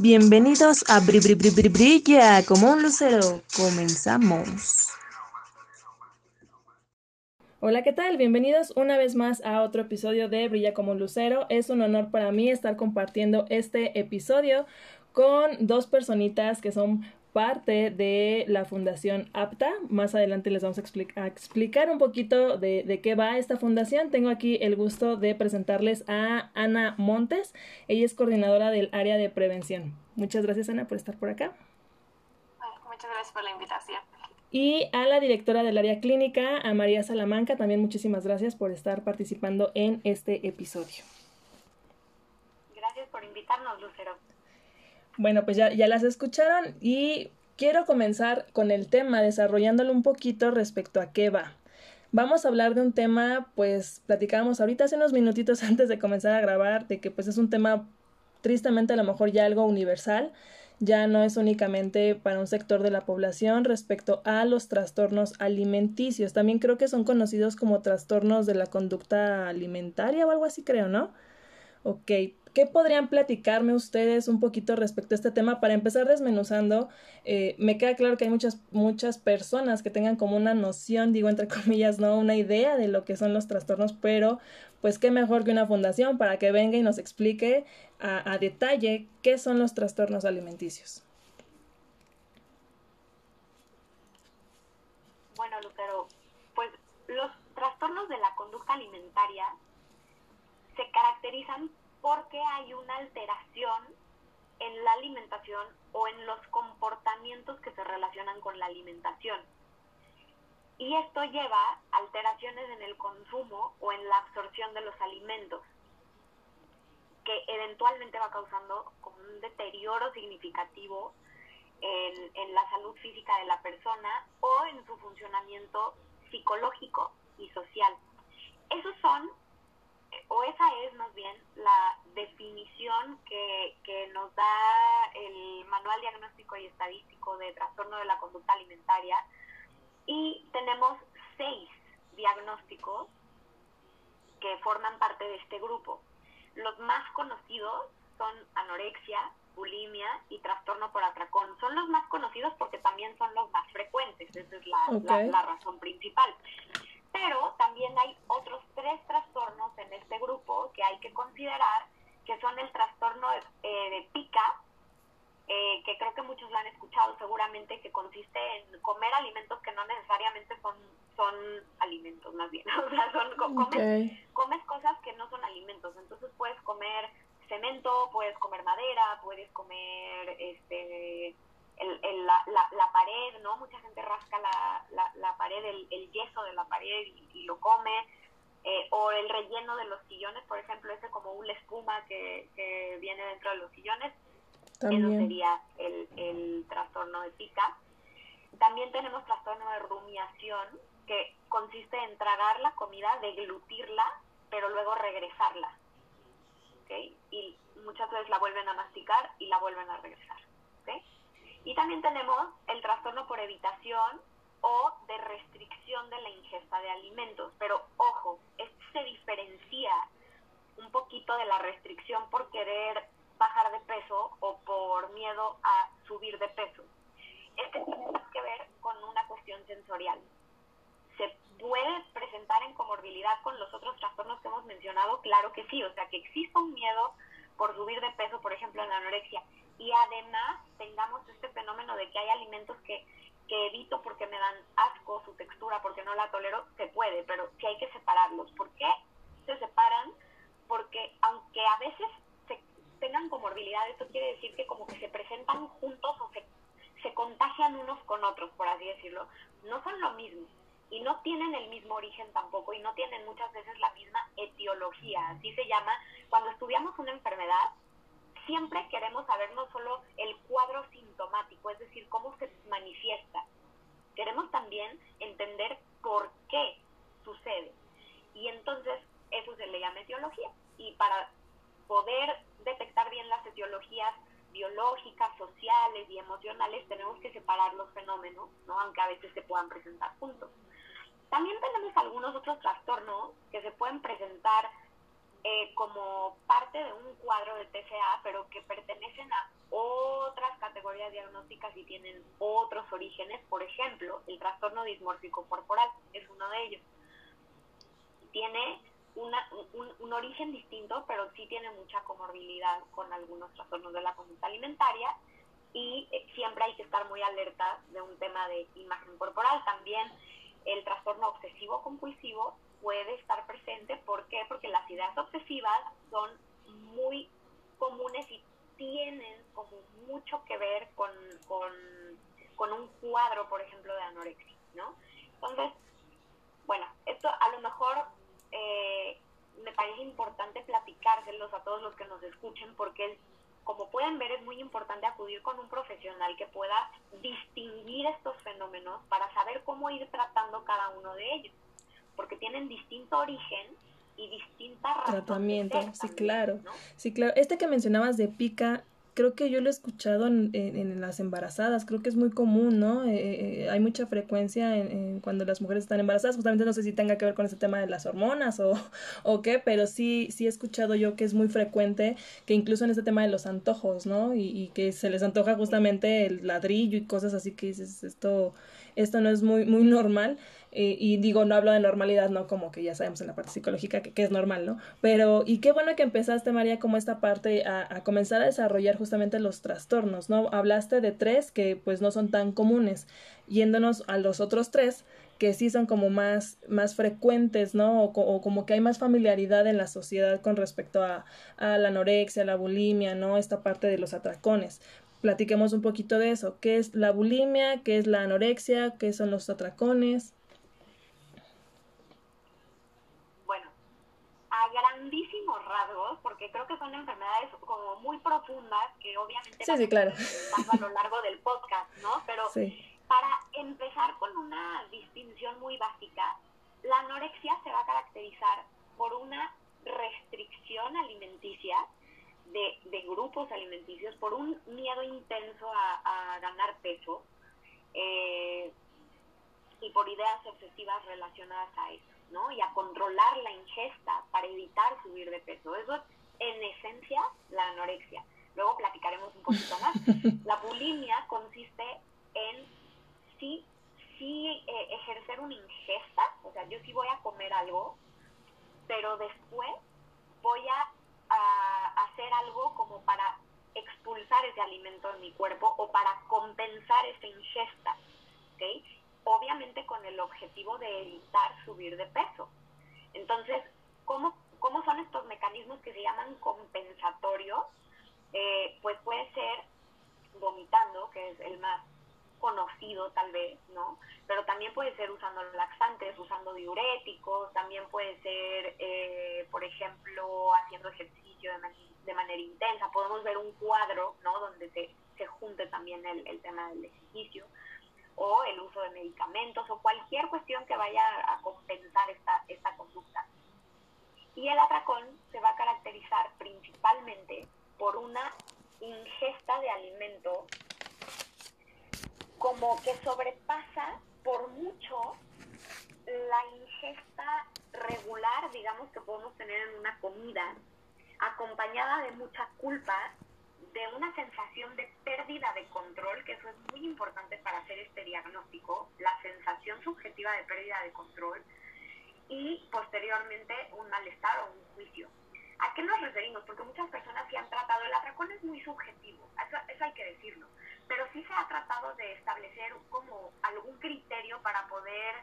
Bienvenidos a Bri Bri Bri Bri Brilla como un lucero. Comenzamos. Hola, ¿qué tal? Bienvenidos una vez más a otro episodio de Brilla como un lucero. Es un honor para mí estar compartiendo este episodio con dos personitas que son parte de la Fundación APTA. Más adelante les vamos a, explicar un poquito de, de, qué va esta fundación. Tengo aquí el gusto de presentarles a Ana Montes. Ella es coordinadora del área de prevención. Muchas gracias, Ana, por estar por acá. Muchas gracias por la invitación. Y a la directora del área clínica, a María Salamanca, también muchísimas gracias por estar participando en este episodio. Gracias por invitarnos, Lucero. Bueno, pues ya, ya las escucharon y quiero comenzar con el tema, desarrollándolo un poquito respecto a qué va. Vamos a hablar de un tema, pues platicábamos ahorita hace unos minutitos antes de comenzar a grabar, de que pues es un tema tristemente a lo mejor ya algo universal, ya no es únicamente para un sector de la población respecto a los trastornos alimenticios. También creo que son conocidos como trastornos de la conducta alimentaria o algo así, creo, ¿no? Ok, ¿Qué podrían platicarme ustedes un poquito respecto a este tema? Para empezar desmenuzando, eh, me queda claro que hay muchas, muchas personas que tengan como una noción, digo entre comillas, no una idea de lo que son los trastornos, pero pues qué mejor que una fundación para que venga y nos explique a, a detalle qué son los trastornos alimenticios. Bueno, Lucero, pues los trastornos de la conducta alimentaria se caracterizan porque hay una alteración en la alimentación o en los comportamientos que se relacionan con la alimentación. Y esto lleva alteraciones en el consumo o en la absorción de los alimentos, que eventualmente va causando un deterioro significativo en, en la salud física de la persona o en su funcionamiento psicológico y social. Esos son o esa es más bien la definición que, que, nos da el Manual Diagnóstico y Estadístico de Trastorno de la Conducta Alimentaria y tenemos seis diagnósticos que forman parte de este grupo. Los más conocidos son anorexia, bulimia y trastorno por atracón. Son los más conocidos porque también son los más frecuentes, esa es la, la, la razón principal pero también hay otros tres trastornos en este grupo que hay que considerar, que son el trastorno eh, de pica, eh, que creo que muchos lo han escuchado seguramente, que consiste en comer alimentos que no necesariamente son, son alimentos, más bien. o sea, son, comes, comes cosas que no son alimentos. Entonces puedes comer cemento, puedes comer madera, puedes comer este el, la, la, pared, ¿no? Mucha gente rasca la, la, pared, el, el, yeso de la pared y, lo come. Eh, o el relleno de los sillones, por ejemplo, ese como una espuma que, que viene dentro de los sillones. Eso sería el, el trastorno de pica. También tenemos trastorno de rumiación, que consiste en tragar la comida, deglutirla, pero luego regresarla. ¿okay? Y muchas veces la vuelven a masticar y la vuelven a regresar. ¿okay? Y también tenemos el trastorno por evitación o de restricción de la ingesta de alimentos. Pero ojo, este se diferencia un poquito de la restricción por querer bajar de peso o por miedo a subir de peso. Este tiene más que ver con una cuestión sensorial. ¿Se puede presentar en comorbilidad con los otros trastornos que hemos mencionado? Claro que sí, o sea que exista un miedo por subir de peso, por ejemplo, en la anorexia, y además tengamos este fenómeno de que hay alimentos que, que evito porque me dan asco su textura, porque no la tolero, se puede, pero sí hay que separarlos. ¿Por qué se separan? Porque aunque a veces se tengan comorbilidad, esto quiere decir que como que se presentan juntos o se, se contagian unos con otros, por así decirlo, no son lo mismo y no tienen el mismo origen tampoco y no tienen muchas veces la misma etiología, así se llama. Cuando estudiamos una enfermedad, siempre queremos saber no solo el cuadro sintomático, es decir, cómo se manifiesta. Queremos también entender por qué sucede. Y entonces eso se le llama etiología. Y para poder detectar bien las etiologías biológicas, sociales y emocionales, tenemos que separar los fenómenos, ¿no? aunque a veces se puedan presentar juntos. También tenemos algunos otros trastornos que se pueden presentar eh, como parte de un cuadro de TCA, pero que pertenecen a otras categorías diagnósticas y tienen otros orígenes. Por ejemplo, el trastorno dismórfico corporal es uno de ellos. Tiene una, un, un, origen distinto, pero sí tiene mucha comorbilidad con algunos trastornos de la conducta alimentaria y eh, siempre hay que estar muy alerta de un tema de imagen corporal. También el trastorno obsesivo compulsivo puede estar presente. ¿Por qué? Porque las ideas obsesivas son muy comunes y tienen como mucho que ver con, con, un cuadro, por ejemplo, de anorexia, ¿no? Entonces, bueno, esto a lo mejor eh, me parece importante platicárselos a todos los que nos escuchen porque como pueden ver es muy importante acudir con un profesional que pueda distinguir estos fenómenos para saber cómo ir tratando cada uno de ellos, porque tienen distinto origen y distinta razón tratamiento, sí, claro. Sí, claro. Este que mencionabas de pica creo que yo lo he escuchado en, en, las embarazadas, creo que es muy común, ¿no? Eh, eh, hay mucha frecuencia en, cuando las mujeres están embarazadas, justamente no sé si tenga que ver con ese tema de las hormonas o, o qué, pero sí, sí he escuchado yo que es muy frecuente que incluso en este tema de los antojos, ¿no? Y, y que se les antoja justamente el ladrillo y cosas así que dices, esto, esto no es muy, muy normal. Eh, y digo, no hablo de normalidad, no como que ya sabemos en la parte psicológica que, es normal, ¿no? Pero, y qué bueno que empezaste, María, como esta parte a, a, comenzar a desarrollar justamente los trastornos, ¿no? Hablaste de tres que pues no son tan comunes, yéndonos a los otros tres que sí son como más, más frecuentes, ¿no? O, como que hay más familiaridad en la sociedad con respecto a, a la anorexia, la bulimia, ¿no? Esta parte de los atracones platiquemos un poquito de eso. ¿Qué es la bulimia? ¿Qué es la anorexia? ¿Qué son los atracones? Porque creo que son enfermedades como muy profundas que obviamente sí, sí, claro. a lo largo del podcast, ¿no? Pero para empezar con una distinción muy básica, la anorexia se va a caracterizar por una restricción alimenticia de, de grupos alimenticios, por un miedo intenso a, a ganar peso eh, y por ideas obsesivas relacionadas a eso. ¿no? Y a controlar la ingesta para evitar subir de peso. Eso es en esencia la anorexia. Luego platicaremos un poquito más. La bulimia consiste en sí, sí eh, ejercer una ingesta, o sea, yo sí voy a comer algo, pero después voy a, a hacer algo como para expulsar ese alimento de mi cuerpo o para compensar esa ingesta. ¿okay? obviamente con el objetivo de evitar subir de peso. Entonces, ¿cómo, cómo son estos mecanismos que se llaman compensatorios? Eh, pues puede ser vomitando, que es el más conocido tal vez, ¿no? Pero también puede ser usando laxantes, usando diuréticos, también puede ser, eh, por ejemplo, haciendo ejercicio de, de, manera intensa. Podemos ver un cuadro, ¿no? Donde se, se junte también el, el tema del ejercicio o el uso de medicamentos o cualquier cuestión que vaya a compensar esta, esta conducta. Y el atracón se va a caracterizar principalmente por una ingesta de alimento como que sobrepasa por mucho la ingesta regular, digamos, que podemos tener en una comida, acompañada de mucha culpa de una sensación de pérdida de control, que eso es muy importante para hacer este diagnóstico, la sensación subjetiva de pérdida de control y posteriormente un malestar o un juicio. ¿A qué nos referimos? Porque muchas personas sí han tratado, el atracón es muy subjetivo, eso, eso hay que decirlo, pero sí se ha tratado de establecer como algún criterio para poder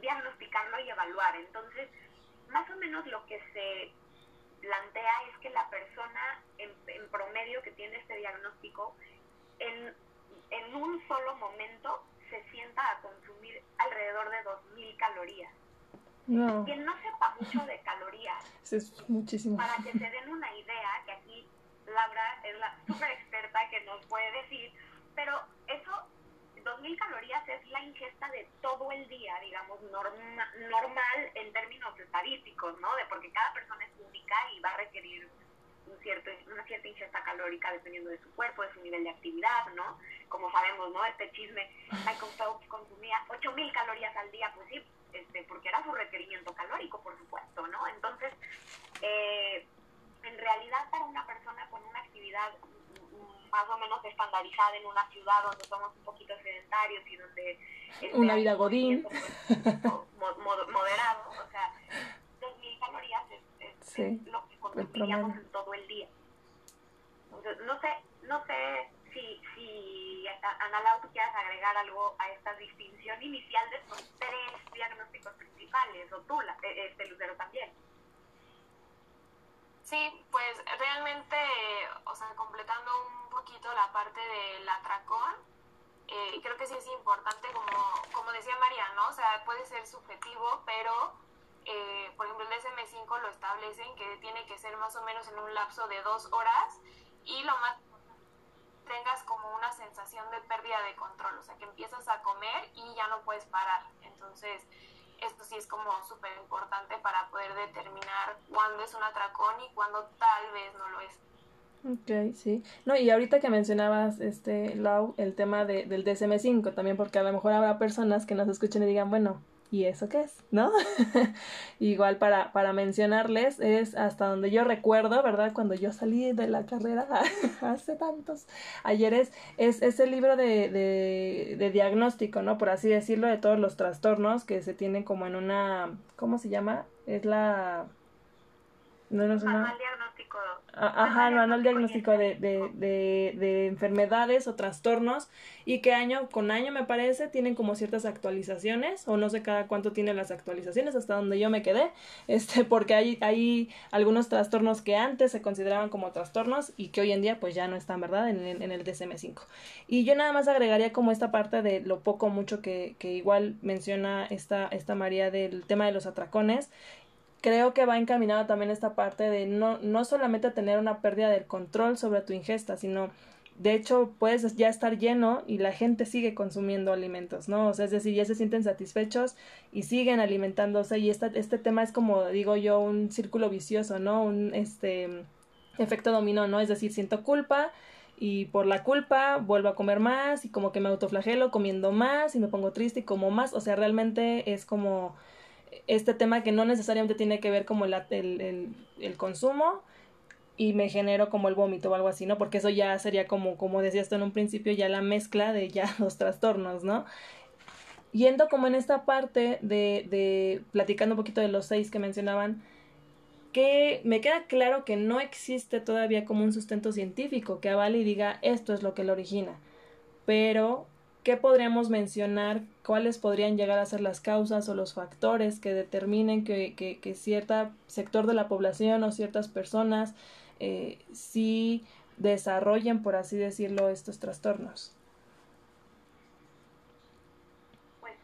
diagnosticarlo y evaluar. Entonces, más o menos lo que se plantea es que la persona en, promedio que tiene este diagnóstico en, en un solo momento se sienta a consumir alrededor de 2.000 calorías. No. Quien no sepa mucho de calorías, es muchísimo. para que se den una idea, que aquí Laura es la super experta que nos puede decir, pero eso 2.000 calorías es la ingesta de todo el día, digamos, normal en términos estadísticos, ¿no? De porque cada persona es única y va a requerir cierto, una cierta ingesta calórica dependiendo de su cuerpo, de su nivel de actividad, ¿no? Como sabemos, ¿no? Este chisme, Michael Phelps consumía 8.000 calorías al día, pues sí, este, porque era su requerimiento calórico, por supuesto, ¿no? Entonces, eh, en realidad para una persona con una actividad más o menos estandarizada en una ciudad donde somos un poquito sedentarios y donde... Este, una vida godín. moderado, o sea, 2.000 calorías es, lo que consumiríamos en todo el día. Entonces, no sé, no sé si, si Ana Lau, tú quieras agregar algo a esta distinción inicial de estos tres diagnósticos principales, o tú, la, e, este Lucero también. Sí, pues realmente, o sea, completando un poquito la parte del atracón, eh, creo que sí es importante, como, como decía María, ¿no? O sea, puede ser subjetivo, pero, eh, por ejemplo, el DSM-5 lo establecen que tiene que ser más o menos en un lapso de dos horas y lo más tengas como una sensación de pérdida de control, o sea, que empiezas a comer y ya no puedes parar. Entonces, esto sí es como súper importante para poder determinar cuándo es un atracón y cuándo tal vez no lo es. Ok, sí. No, y ahorita que mencionabas, este, Lau, el tema de, del DSM-5, también porque a lo mejor habrá personas que nos escuchen y digan, bueno, ¿y eso qué es? ¿No? Igual para, para mencionarles, es hasta donde yo recuerdo, ¿verdad? Cuando yo salí de la carrera hace tantos ayeres, es, es el libro de, de, diagnóstico, ¿no? Por así decirlo, de todos los trastornos que se tienen como en una, ¿cómo se llama? Es la no, no, manual diagnóstico. Ajá, el manual diagnóstico de, de, de, de, enfermedades o trastornos y que año con año me parece tienen como ciertas actualizaciones o no sé cada cuánto tienen las actualizaciones hasta donde yo me quedé, este porque hay, hay algunos trastornos que antes se consideraban como trastornos y que hoy en día pues ya no están, ¿verdad? En, en el DSM-5. Y yo nada más agregaría como esta parte de lo poco mucho que, que igual menciona esta, esta María del tema de los atracones creo que va encaminado también esta parte de no, no solamente tener una pérdida del control sobre tu ingesta, sino de hecho puedes ya estar lleno y la gente sigue consumiendo alimentos, ¿no? O sea, es decir, ya se sienten satisfechos y siguen alimentándose y esta, este tema es como digo yo un círculo vicioso, ¿no? Un este efecto dominó, ¿no? Es decir, siento culpa y por la culpa vuelvo a comer más y como que me autoflagelo comiendo más y me pongo triste y como más, o sea, realmente es como este tema que no necesariamente tiene que ver como el, el, el, consumo y me genero como el vómito o algo así, ¿no? Porque eso ya sería como, como decías tú en un principio, ya la mezcla de ya los trastornos, ¿no? Yendo como en esta parte de, de platicando un poquito de los seis que mencionaban, que me queda claro que no existe todavía como un sustento científico que avale y diga esto es lo que lo origina, pero ¿Qué podríamos mencionar? ¿Cuáles podrían llegar a ser las causas o los factores que determinen que, que, cierto sector de la población o ciertas personas eh, sí desarrollen, por así decirlo, estos trastornos? Pues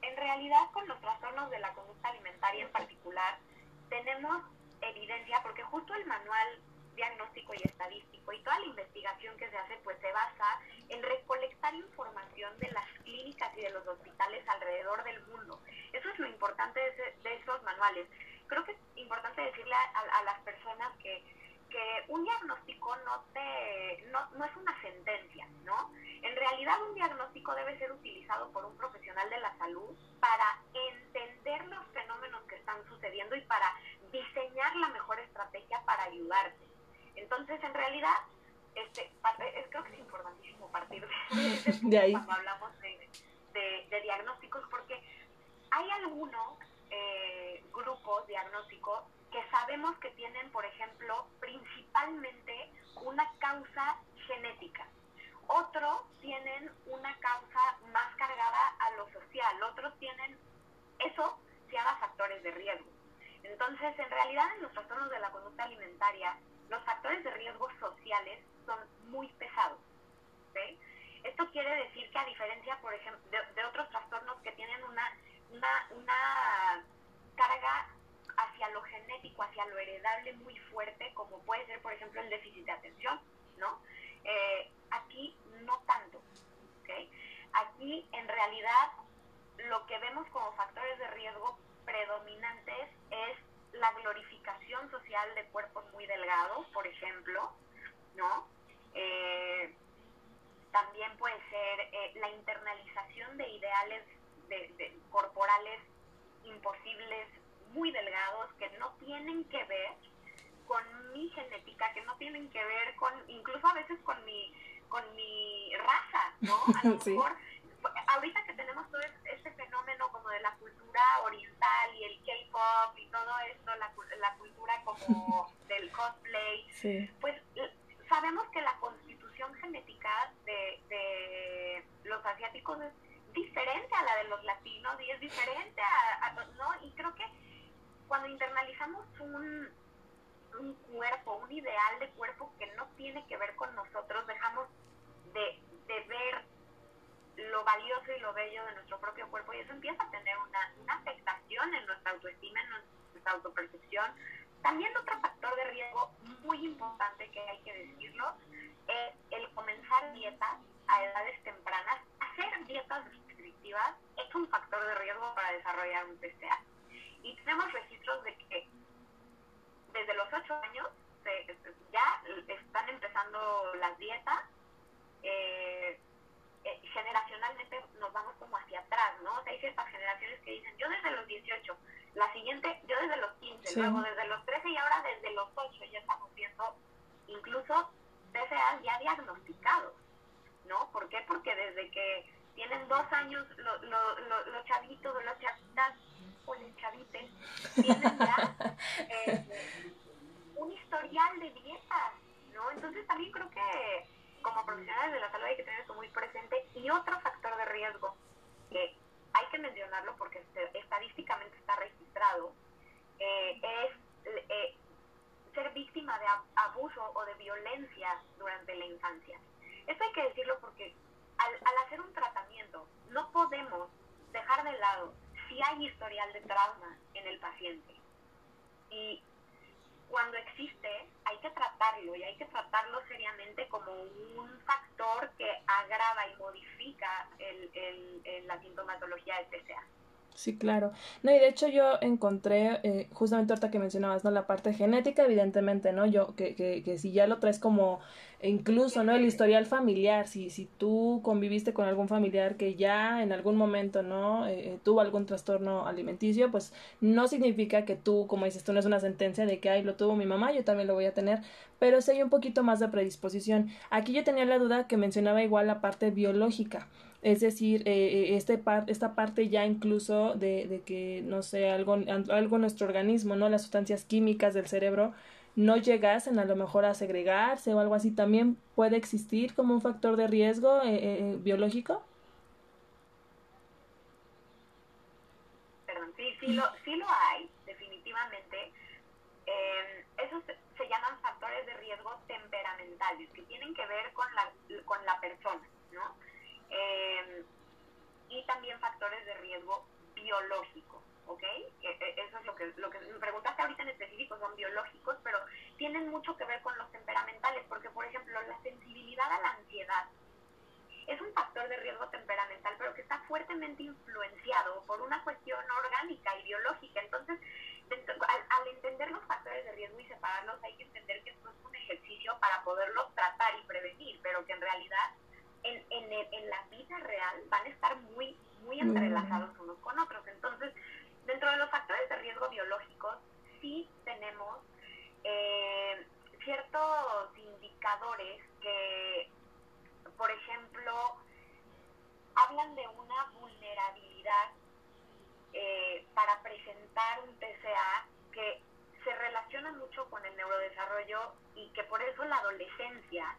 en realidad con los trastornos de la conducta alimentaria en particular tenemos evidencia porque justo el manual diagnóstico y estadístico y toda la investigación que se hace pues se basa en recolectar información de las clínicas y de los hospitales alrededor del mundo. Eso es lo importante de, esos manuales. Creo que es importante decirle a, las personas que, que un diagnóstico no, te, no, no es una sentencia, ¿no? En realidad un diagnóstico debe ser utilizado por un profesional de la salud para entender los fenómenos que están sucediendo y para diseñar la mejor estrategia para ayudarte. Entonces, en realidad, este, creo que es importantísimo partir de, ahí. cuando hablamos de, diagnósticos, porque hay algunos eh, grupos diagnósticos que sabemos que tienen, por ejemplo, principalmente una causa genética. Otros tienen una causa más cargada a lo social, otros tienen, eso se llama factores de riesgo. Entonces, en realidad, en los trastornos de la conducta alimentaria, los factores de riesgo sociales son muy pesados. Esto quiere decir que a diferencia, por ejemplo, de, otros trastornos que tienen una, una, carga hacia lo genético, hacia lo heredable muy fuerte, como puede ser, por ejemplo, el déficit de atención, ¿no? Eh, aquí no tanto, Aquí, en realidad, lo que vemos como factores de riesgo predominantes es la glorificación social de cuerpos muy delgados, por ejemplo, ¿no? Eh, también puede ser eh, la internalización de ideales de, corporales imposibles, muy delgados, que no tienen que ver con mi genética, que no tienen que ver con, incluso a veces con mi, con mi raza, ¿no? A lo mejor, ahorita que tenemos todo este fenómeno como de la cultura oriental como del cosplay, pues sabemos que la constitución genética de, de los asiáticos es diferente a la de los latinos y es diferente a, ¿no? Y creo que cuando internalizamos un, un cuerpo, un ideal de cuerpo que no tiene que ver con nosotros, dejamos de, de ver lo valioso y lo bello de nuestro propio cuerpo y eso empieza a tener una, una afectación en nuestra autoestima, en nuestra autopercepción. También otro factor de riesgo muy importante que hay que decirlo es el comenzar dietas a edades tempranas. Hacer dietas restrictivas es un factor de riesgo para desarrollar un TCA. Y tenemos registros de que desde los 8 años ya están empezando las dietas. Eh, eh, generacionalmente nos vamos como hacia atrás, ¿no? O sea, hay ciertas generaciones que dicen, yo desde los 18, la siguiente, yo desde los 15, luego desde los 13 y ahora desde los 8 ya estamos viendo incluso TCA ya diagnosticados, ¿no? ¿Por qué? Porque desde que tienen dos años los chavitos, los chavitas, o los chavites, tienen ya eh, un historial de dietas, ¿no? Entonces también creo que como profesionales de la salud hay que tener eso muy presente. Y otro factor de riesgo que hay que mencionarlo porque estadísticamente está registrado, eh, es eh, ser víctima de abuso o de violencia durante la infancia. Esto hay que decirlo porque al, al hacer un tratamiento no podemos dejar de lado si hay historial de trauma en el paciente. Y cuando existe hay que tratarlo y hay que tratarlo seriamente como un factor que agrava y modifica el, el, la sintomatología del TCA. Sí, claro. No, y de hecho yo encontré, eh, justamente ahorita que mencionabas, ¿no? La parte genética, evidentemente, ¿no? Yo, que, que, que si ya lo traes como, incluso, ¿no? El historial familiar, si, si tú conviviste con algún familiar que ya en algún momento, ¿no? Eh, eh, tuvo algún trastorno alimenticio, pues no significa que tú, como dices tú, no es una sentencia de que, ay, lo tuvo mi mamá, yo también lo voy a tener, pero sí hay un poquito más de predisposición. Aquí yo tenía la duda que mencionaba igual la parte biológica es decir, eh, eh, este par, esta parte ya incluso de, de, que, no sé, algo, algo en nuestro organismo, ¿no? Las sustancias químicas del cerebro no llegasen a lo mejor a segregarse o algo así, ¿también puede existir como un factor de riesgo eh, biológico? Perdón, sí, sí lo, sí lo hay, definitivamente. esos se, se llaman factores de riesgo temperamentales, que tienen que ver con la, con la persona, ¿no? Eh, y también factores de riesgo biológico, ¿ok? E, e, eso es lo que, lo que me preguntaste ahorita en específico, son biológicos, pero tienen mucho que ver con los temperamentales, porque por ejemplo la sensibilidad a la ansiedad es un factor de riesgo temperamental, pero que está fuertemente influenciado por una cuestión orgánica y biológica. Entonces, al, al, entender los factores de riesgo y separarlos, hay que entender que esto es un ejercicio para poderlos tratar y prevenir, pero que en realidad en, en, en la vida real van a estar muy, muy entrelazados unos con otros. Entonces, dentro de los factores de riesgo biológicos, sí tenemos eh, ciertos indicadores que, por ejemplo, hablan de una vulnerabilidad eh, para presentar un TCA que se relaciona mucho con el neurodesarrollo y que por eso la adolescencia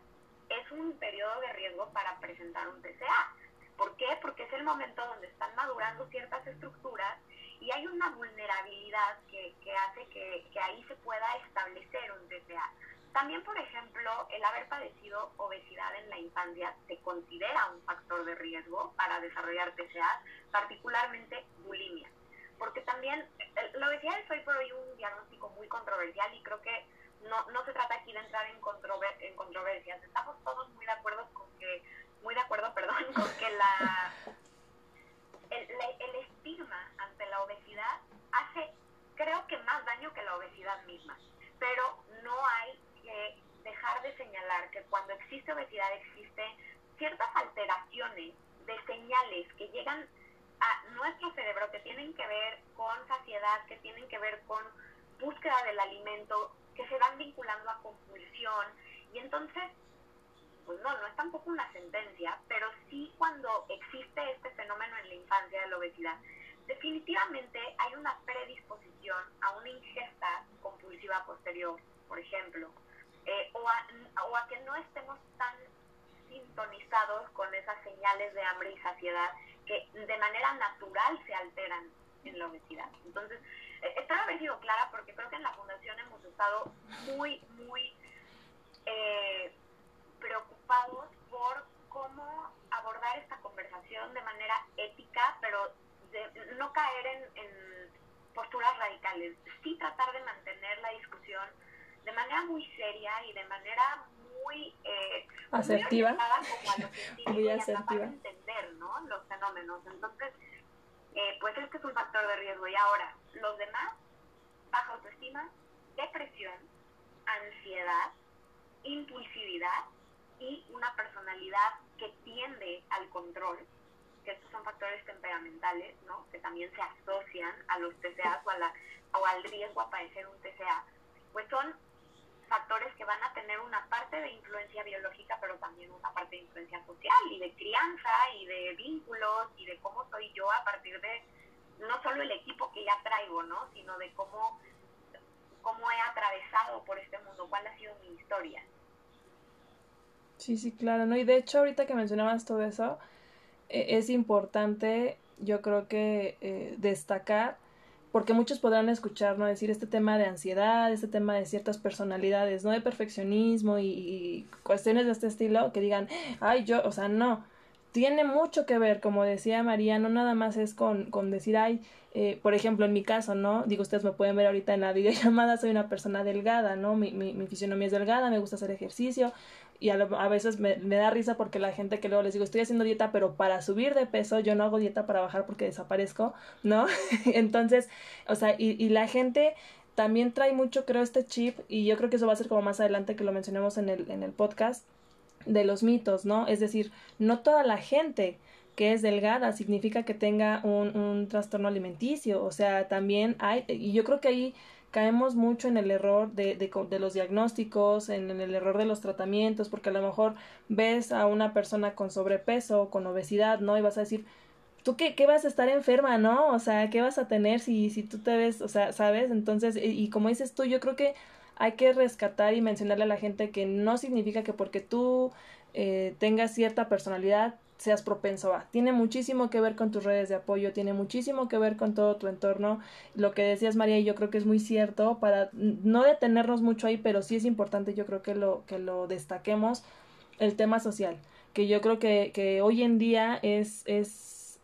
es un periodo de riesgo para presentar un TCA. ¿Por qué? Porque es el momento donde están madurando ciertas estructuras y hay una vulnerabilidad que, que hace que, que, ahí se pueda establecer un TCA. También, por ejemplo, el haber padecido obesidad en la infancia se considera un factor de riesgo para desarrollar TCA, particularmente bulimia. Porque también la obesidad es hoy por hoy un diagnóstico muy controversial y creo que no, no se trata aquí de entrar en, controver en controversias. Estamos todos muy de acuerdo con que, muy de acuerdo, perdón, con que la, el, el estigma ante la obesidad hace creo que más daño que la obesidad misma. Pero no hay que dejar de señalar que cuando existe obesidad existen ciertas alteraciones de señales que llegan a nuestro cerebro que tienen que ver con saciedad, que tienen que ver con búsqueda del alimento, que se van vinculando a compulsión. Y entonces, pues no, no es tampoco una sentencia, pero sí cuando existe este fenómeno en la infancia de la obesidad, definitivamente hay una predisposición a una ingesta compulsiva posterior, por ejemplo, eh, o, a, o a que no estemos tan sintonizados con esas señales de hambre y saciedad que de manera natural se alteran en la obesidad. Entonces, espero haber sido clara porque creo que en la fundación hemos estado muy, muy eh, preocupados por cómo abordar esta conversación de manera ética, pero de no caer en, en posturas radicales, sí tratar de mantener la discusión de manera muy seria y de manera muy eh, asertiva, muy, asertiva. entender ¿no? los fenómenos. Entonces, eh, pues este es un factor de riesgo. Y ahora, los demás, baja autoestima, depresión, ansiedad, impulsividad y una personalidad que tiende al control, que estos son factores temperamentales, ¿no? que también se asocian a los TCA o, a la, o al riesgo a padecer un TCA, pues son factores que van a tener una parte de influencia biológica, pero también una parte de influencia social y de crianza y de vínculos y de cómo soy yo a partir de no solo el equipo que ya traigo, ¿no? sino de cómo, cómo he atravesado por este mundo, cuál ha sido mi historia. Sí, sí, claro, ¿no? Y de hecho, ahorita que mencionabas todo eso, e, es importante, yo creo que eh, destacar porque muchos podrán escuchar, ¿no? Decir este tema de ansiedad, este tema de ciertas personalidades, ¿no? De perfeccionismo y, cuestiones de este estilo que digan, ay, yo, o sea, no. Tiene mucho que ver, como decía María, no nada más es con, con decir, ay, eh, por ejemplo, en mi caso, ¿no? Digo, ustedes me pueden ver ahorita en la videollamada, soy una persona delgada, ¿no? Mi, mi, mi fisionomía es delgada, me gusta hacer ejercicio, y a, a veces me, da risa porque la gente que luego les digo estoy haciendo dieta pero para subir de peso yo no hago dieta para bajar porque desaparezco no entonces o sea y, y la gente también trae mucho creo este chip y yo creo que eso va a ser como más adelante que lo mencionemos en el en el podcast de los mitos no es decir no toda la gente que es delgada significa que tenga un, un trastorno alimenticio o sea también hay y yo creo que ahí caemos mucho en el error de, de, los diagnósticos, en, el error de los tratamientos, porque a lo mejor ves a una persona con sobrepeso, con obesidad, ¿no? Y vas a decir, ¿tú qué, qué vas a estar enferma, no? O sea, ¿qué vas a tener si, si tú te ves, o sea, ¿sabes? Entonces, y, y como dices tú, yo creo que hay que rescatar y mencionarle a la gente que no significa que porque tú eh, tengas cierta personalidad seas propenso a. Tiene muchísimo que ver con tus redes de apoyo, tiene muchísimo que ver con todo tu entorno. Lo que decías María y yo creo que es muy cierto para no detenernos mucho ahí, pero sí es importante yo creo que lo que lo destaquemos el tema social, que yo creo que, que hoy en día es es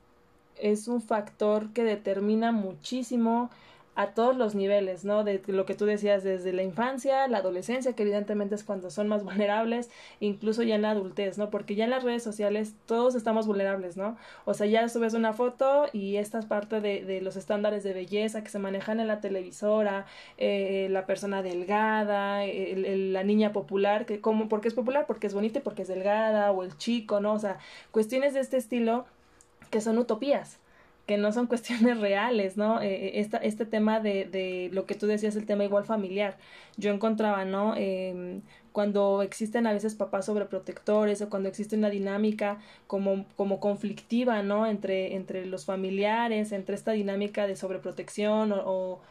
es un factor que determina muchísimo a todos los niveles, ¿no? De lo que tú decías desde la infancia, la adolescencia, que evidentemente es cuando son más vulnerables, incluso ya en la adultez, ¿no? Porque ya en las redes sociales todos estamos vulnerables, ¿no? O sea, ya subes una foto y esta es parte de, los estándares de belleza que se manejan en la televisora, eh, la persona delgada, el, el, la niña popular, que como, ¿por qué es popular? Porque es bonita y porque es delgada, o el chico, ¿no? O sea, cuestiones de este estilo que son utopías que no son cuestiones reales, ¿no? Eh, esta, este tema de, lo que tú decías, el tema igual familiar. Yo encontraba, ¿no? Eh, cuando existen a veces papás sobreprotectores o cuando existe una dinámica como, conflictiva, ¿no? Entre, entre los familiares, entre esta dinámica de sobreprotección o, o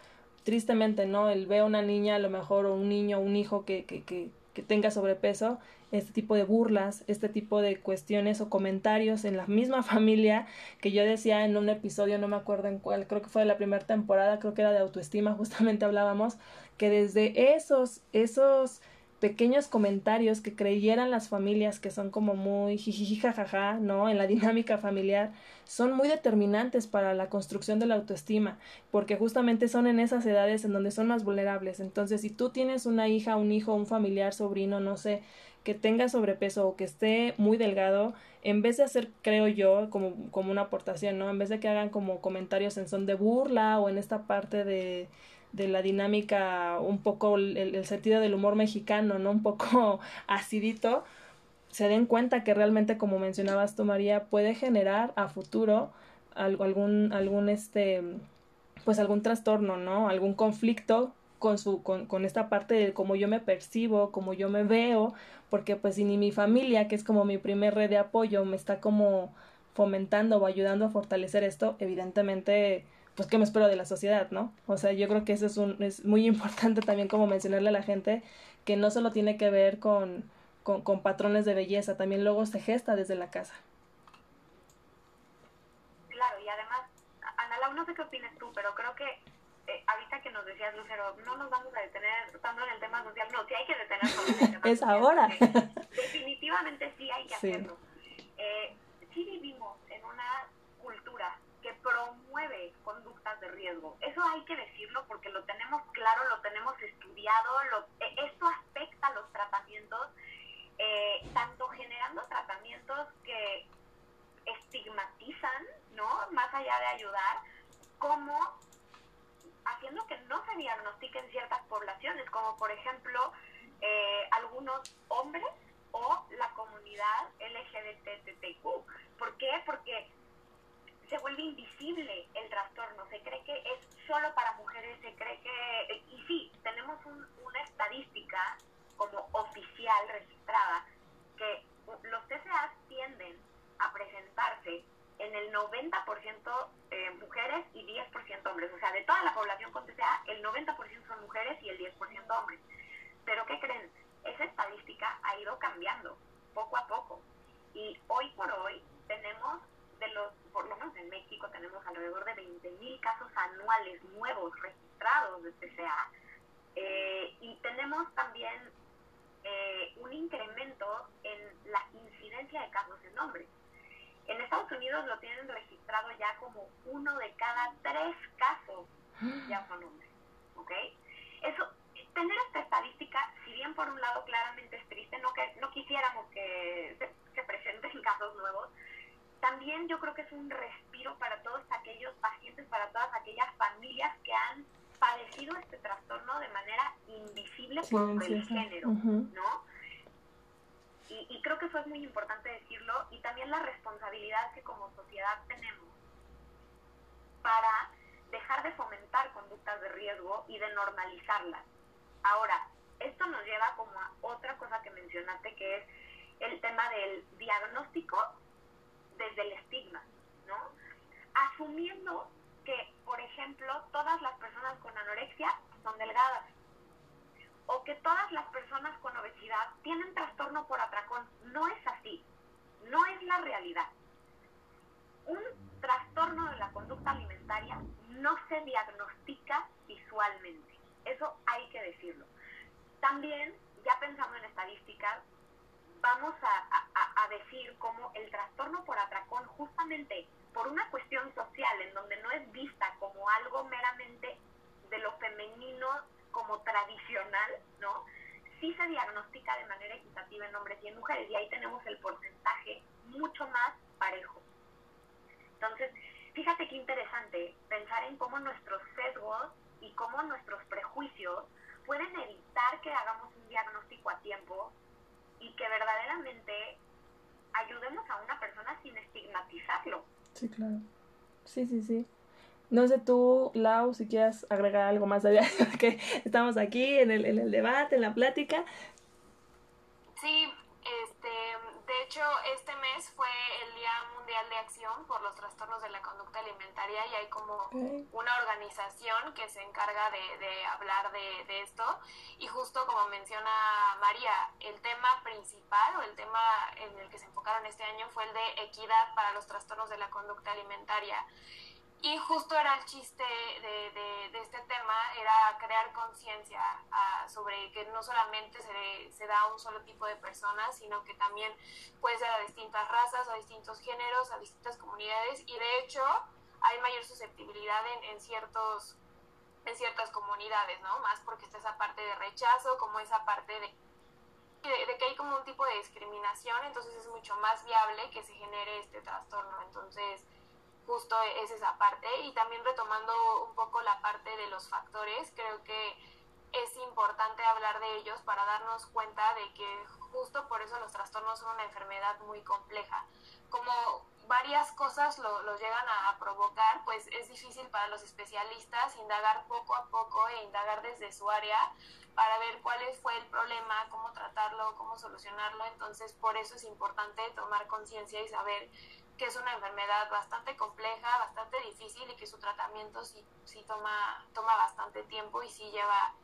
tristemente, ¿no? El ve a una niña a lo mejor o un niño o un hijo que, que, que, que tenga sobrepeso este tipo de burlas, este tipo de cuestiones o comentarios en la misma familia que yo decía en un episodio, no me acuerdo en cuál, creo que fue de la primera temporada, creo que era de autoestima, justamente hablábamos, que desde esos, esos pequeños comentarios que creyeran las familias que son como muy jajaja, ¿no? En la dinámica familiar, son muy determinantes para la construcción de la autoestima, porque justamente son en esas edades en donde son más vulnerables. Entonces, si tú tienes una hija, un hijo, un familiar, sobrino, no sé, que tenga sobrepeso o que esté muy delgado, en vez de hacer, creo yo, como, como una aportación, ¿no? En vez de que hagan como comentarios en son de burla o en esta parte de, de la dinámica, un poco el, sentido del humor mexicano, ¿no? Un poco acidito, se den cuenta que realmente, como mencionabas tú, María, puede generar a futuro algún, algún, este, pues algún trastorno, ¿no? Algún conflicto con, su, con, con esta parte de cómo yo me percibo, cómo yo me veo, porque pues si ni mi familia, que es como mi primer red de apoyo, me está como fomentando o ayudando a fortalecer esto, evidentemente, pues qué me espero de la sociedad, ¿no? O sea, yo creo que eso es, un, es muy importante también como mencionarle a la gente que no solo tiene que ver con, con, con patrones de belleza, también luego se gesta desde la casa. Claro, y además, Ana Lau, no sé qué opinas tú, pero creo que nos decías, Lucero, no nos vamos a detener tanto en el tema social, no, sí hay que detenernos en el tema Es ahora. Definitivamente sí hay que Sí. hacerlo. Eh, sí vivimos en una cultura que promueve conductas de riesgo. Eso hay que decirlo porque lo tenemos claro, lo tenemos estudiado, lo, eh, esto afecta los tratamientos, eh, tanto generando tratamientos que estigmatizan, ¿no? Más allá de ayudar, como haciendo que no se diagnostiquen ciertas poblaciones, como por ejemplo eh, algunos hombres o la comunidad LGBTQ. ¿Por qué? Porque se vuelve invisible el trastorno, se cree que es solo para mujeres, se cree que... Y sí, tenemos un- una estadística como oficial registrada que los TCA tienden a presentarse en el 90% eh, mujeres y 10% hombres. O sea, de toda la población con TCA, el 90% son mujeres y el 10% hombres. Pero ¿qué creen? Esa estadística ha ido cambiando poco a poco. Y hoy por hoy tenemos, de los, por lo menos en México, tenemos alrededor de 20.000 casos anuales nuevos registrados de TCA. Eh, y tenemos también eh, un incremento en la incidencia de casos en hombres. En Estados Unidos lo tienen registrado ya como uno de cada tres casos ya son hombres, ¿ok? Eso, tener esta estadística, si bien por un lado claramente es triste, no que no quisiéramos que se, se presenten casos nuevos, también yo creo que es un respiro para todos aquellos pacientes, para todas aquellas familias que han padecido este trastorno de manera invisible por el Silenciosa. género, Ujú. ¿no? Y, creo que eso es muy importante decirlo y también la responsabilidad que como sociedad tenemos para dejar de fomentar conductas de riesgo y de normalizarlas. Ahora, esto nos lleva como a otra cosa que mencionaste que es el tema del diagnóstico desde el estigma, ¿no? Asumiendo que, por ejemplo, todas las personas con anorexia son delgadas o que todas las personas con obesidad tienen trastorno por atracón. No es así, no es la realidad. Un trastorno de la conducta alimentaria no se diagnostica visualmente, eso hay que decirlo. También, ya pensando en estadísticas, vamos a, a- a decir cómo el trastorno por atracón, justamente por una cuestión social en donde no es vista como algo meramente de lo femenino como tradicional, ¿no? Sí se diagnostica de manera equitativa en hombres y en mujeres y ahí tenemos el porcentaje mucho más parejo. Entonces, fíjate qué interesante pensar en cómo nuestros sesgos y cómo nuestros prejuicios pueden evitar que hagamos un diagnóstico a tiempo y que verdaderamente ayudemos a una persona sin estigmatizarlo. Sí, claro. Sí, sí, sí. No sé tú, Lau, si quieres agregar algo más allá, que estamos aquí en el, en el debate, en la plática. Sí, este, de hecho, este mes fue el Día Mundial de Acción por los Trastornos de la Conducta Alimentaria y hay como una organización que se encarga de, de hablar de, de esto y justo como menciona María, el tema principal o el tema en el que se enfocaron este año fue el de equidad para los trastornos de la conducta alimentaria. Y justo era el chiste de, de, de este tema, era crear conciencia ah, sobre que no solamente se, se da a un solo tipo de personas, sino que también puede ser a distintas razas, a distintos géneros, a distintas comunidades y de hecho hay mayor susceptibilidad en, en ciertos en ciertas comunidades, ¿no? Más porque está esa parte de rechazo, como esa parte de de, que hay como un tipo de discriminación, entonces es mucho más viable que se genere este trastorno. Entonces, justo es esa parte. Y también retomando un poco la parte de los factores, creo que es importante hablar de ellos para darnos cuenta de que justo por eso los trastornos son una enfermedad muy compleja. Como varias cosas lo, los llegan a, provocar, pues es difícil para los especialistas indagar poco a poco e indagar desde su área para ver cuál fue el problema, cómo tratarlo, cómo solucionarlo. Entonces, por eso es importante tomar conciencia y saber que es una enfermedad bastante compleja, bastante difícil y que su tratamiento sí, sí toma, toma bastante tiempo y sí lleva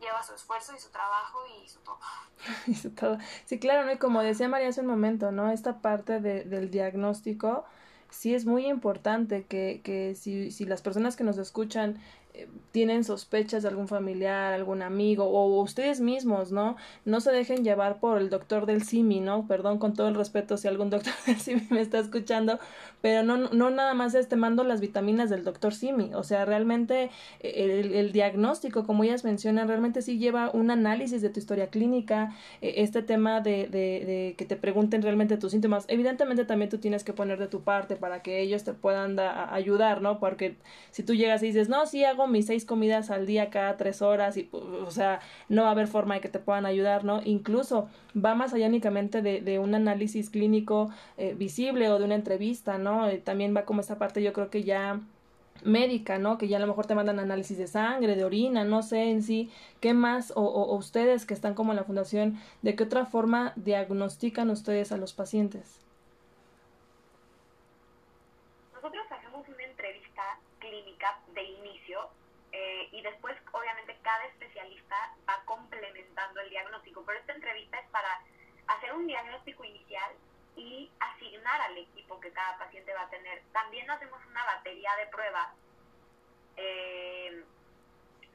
lleva su esfuerzo y su trabajo y su todo. y su todo. Sí, claro, ¿no? Y como decía María hace un momento, ¿no? Esta parte de, del diagnóstico sí es muy importante que, que si, si las personas que nos escuchan tienen sospechas de algún familiar, algún amigo o ustedes mismos, ¿no? No se dejen llevar por el doctor del SIMI, ¿no? Perdón con todo el respeto si algún doctor del SIMI me está escuchando, pero no, no nada más es te mando las vitaminas del doctor SIMI, o sea, realmente eh, el, el diagnóstico, como ellas mencionan, realmente sí lleva un análisis de tu historia clínica, eh, este tema de, de, que te pregunten realmente tus síntomas, evidentemente también tú tienes que poner de tu parte para que ellos te puedan ayudar, ¿no? Porque si tú llegas y dices, no, sí hago mis seis comidas al día cada tres horas y, o sea, no va a haber forma de que te puedan ayudar, ¿no? Incluso va más allá únicamente de, de un análisis clínico eh, visible o de una entrevista, ¿no? Eh, también va como esta parte, yo creo que ya médica, ¿no? Que ya a lo mejor te mandan análisis de sangre, de orina, no sé en sí, ¿qué más? O, o, ustedes que están como en la fundación, ¿de qué otra forma diagnostican ustedes a los pacientes? Nosotros hacemos una entrevista clínica de inicio eh, y después obviamente cada especialista va complementando el diagnóstico, pero esta entrevista es para hacer un diagnóstico inicial y asignar al equipo que cada paciente va a tener. También hacemos una batería de pruebas eh,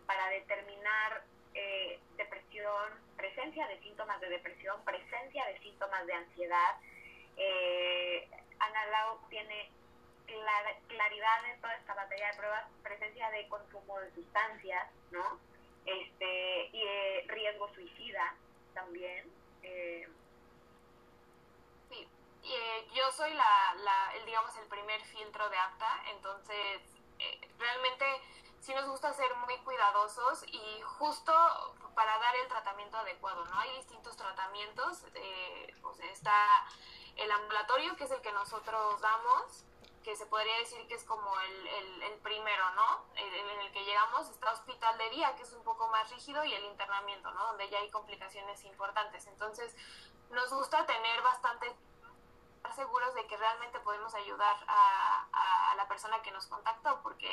para determinar eh, depresión, presencia de síntomas de depresión, presencia de síntomas de ansiedad. Eh, Ana Lau tiene claridad en toda esta batería de pruebas, presencia de consumo de sustancias, ¿no? Este, y eh, riesgo suicida también. Eh. Sí, eh, yo soy la, la, el, digamos, el primer filtro de apta, entonces eh, realmente sí nos gusta ser muy cuidadosos y justo para dar el tratamiento adecuado, ¿no? Hay distintos tratamientos, eh, o sea, está el ambulatorio, que es el que nosotros damos, que se podría decir que es como el, el, primero, ¿no? El, en el que llegamos está hospital de día, que es un poco más rígido, y el internamiento, ¿no? Donde ya hay complicaciones importantes. Entonces, nos gusta tener bastante seguros de que realmente podemos ayudar a, la persona que nos contactó, porque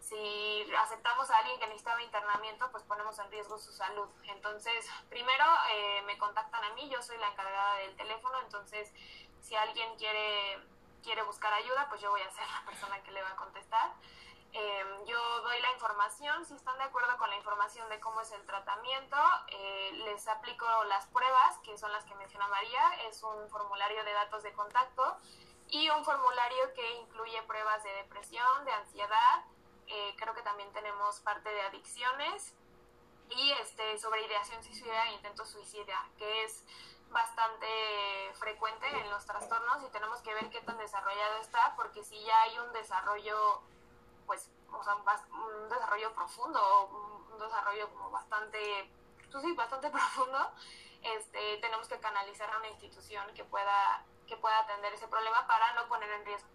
si aceptamos a alguien que necesitaba internamiento, pues ponemos en riesgo su salud. Entonces, primero eh, me contactan a mí, yo soy la encargada del teléfono, entonces si alguien quiere quiere buscar ayuda, pues yo voy a ser la persona que le va a contestar. Eh, yo doy la información, si están de acuerdo con la información de cómo es el tratamiento, eh, les aplico las pruebas, que son las que menciona María, es un formulario de datos de contacto y un formulario que incluye pruebas de depresión, de ansiedad, eh, creo que también tenemos parte de adicciones y este sobre ideación suicida e intento suicida, que es bastante frecuente en los trastornos y tenemos que ver qué tan desarrollado está, porque si ya hay un desarrollo, pues, o sea, un desarrollo profundo, un desarrollo como bastante, pues sí, bastante profundo, este, tenemos que canalizar a una institución que pueda, que pueda atender ese problema para no poner en riesgo.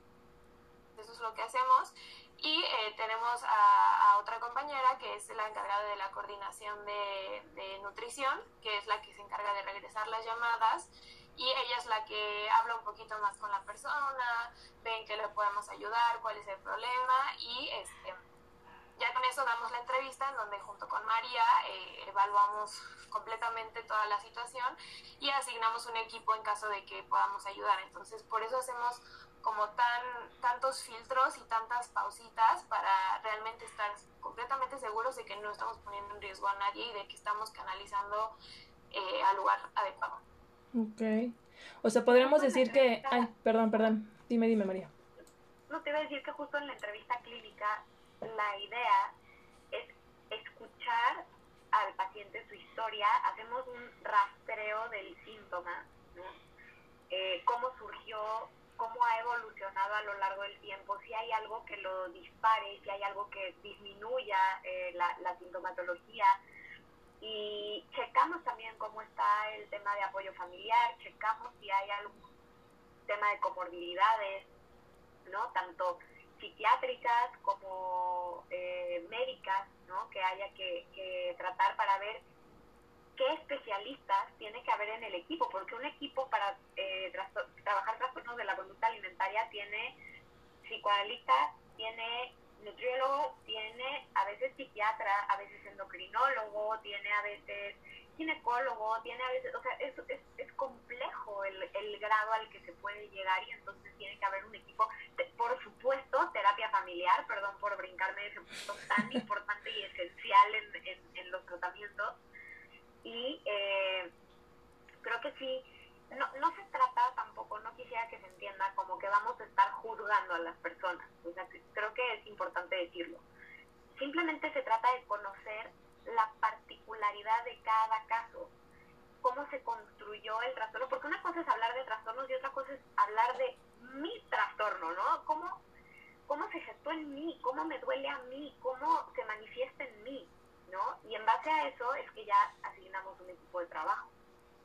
Eso es lo que hacemos y eh, tenemos a, a, otra compañera que es la encargada de la coordinación de, de, nutrición, que es la que se encarga de regresar las llamadas. Y ella es la que habla un poquito más con la persona, ven que le podemos ayudar, cuál es el problema. Y este, ya con eso damos la entrevista en donde junto con María eh, evaluamos completamente toda la situación y asignamos un equipo en caso de que podamos ayudar. Entonces, por eso hacemos como tan tantos filtros y tantas pausitas para realmente estar completamente seguros de que no estamos poniendo en riesgo a nadie y de que estamos canalizando eh, al lugar adecuado. Ok. O sea, podríamos decir que... Ay, perdón, perdón. Dime, dime, María. No, te iba a decir que justo en la entrevista clínica la idea es escuchar al paciente paciente su historia, hacemos un rastreo del síntoma, ¿no? Eh, cómo surgió, cómo ha evolucionado a lo largo del tiempo, si hay algo que lo dispare, si hay algo que disminuya eh, la, la sintomatología. Y checamos también cómo está el tema de apoyo familiar, checamos si hay algún tema de comorbilidades, ¿no? Tanto psiquiátricas como eh, médicas, ¿no? Que haya que, que tratar para ver qué especialistas tiene que haber en el equipo, porque un equipo para eh, trabajar trastornos de la conducta alimentaria tiene psicoanalista, tiene nutriólogo, tiene a veces psiquiatra, a veces endocrinólogo, tiene a veces ginecólogo, tiene a veces, o sea, es, es, es complejo el, el, grado al que se puede llegar y entonces tiene que haber un equipo, de, por supuesto, terapia familiar, perdón por brincarme ese punto tan importante y esencial en, en, en los tratamientos. Y eh, creo que sí, no, no se trata tampoco, no quisiera que se entienda como que vamos a estar juzgando a las personas, o sea, creo que es importante decirlo. Simplemente se trata de conocer la particularidad de cada caso, cómo se construyó el trastorno, porque una cosa es hablar de trastornos y otra cosa es hablar de mi trastorno, ¿no? ¿Cómo, cómo se gestó en mí, cómo me duele a mí, cómo se manifiesta en mí, ¿no? Y en base a eso es que ya asignamos un equipo de trabajo.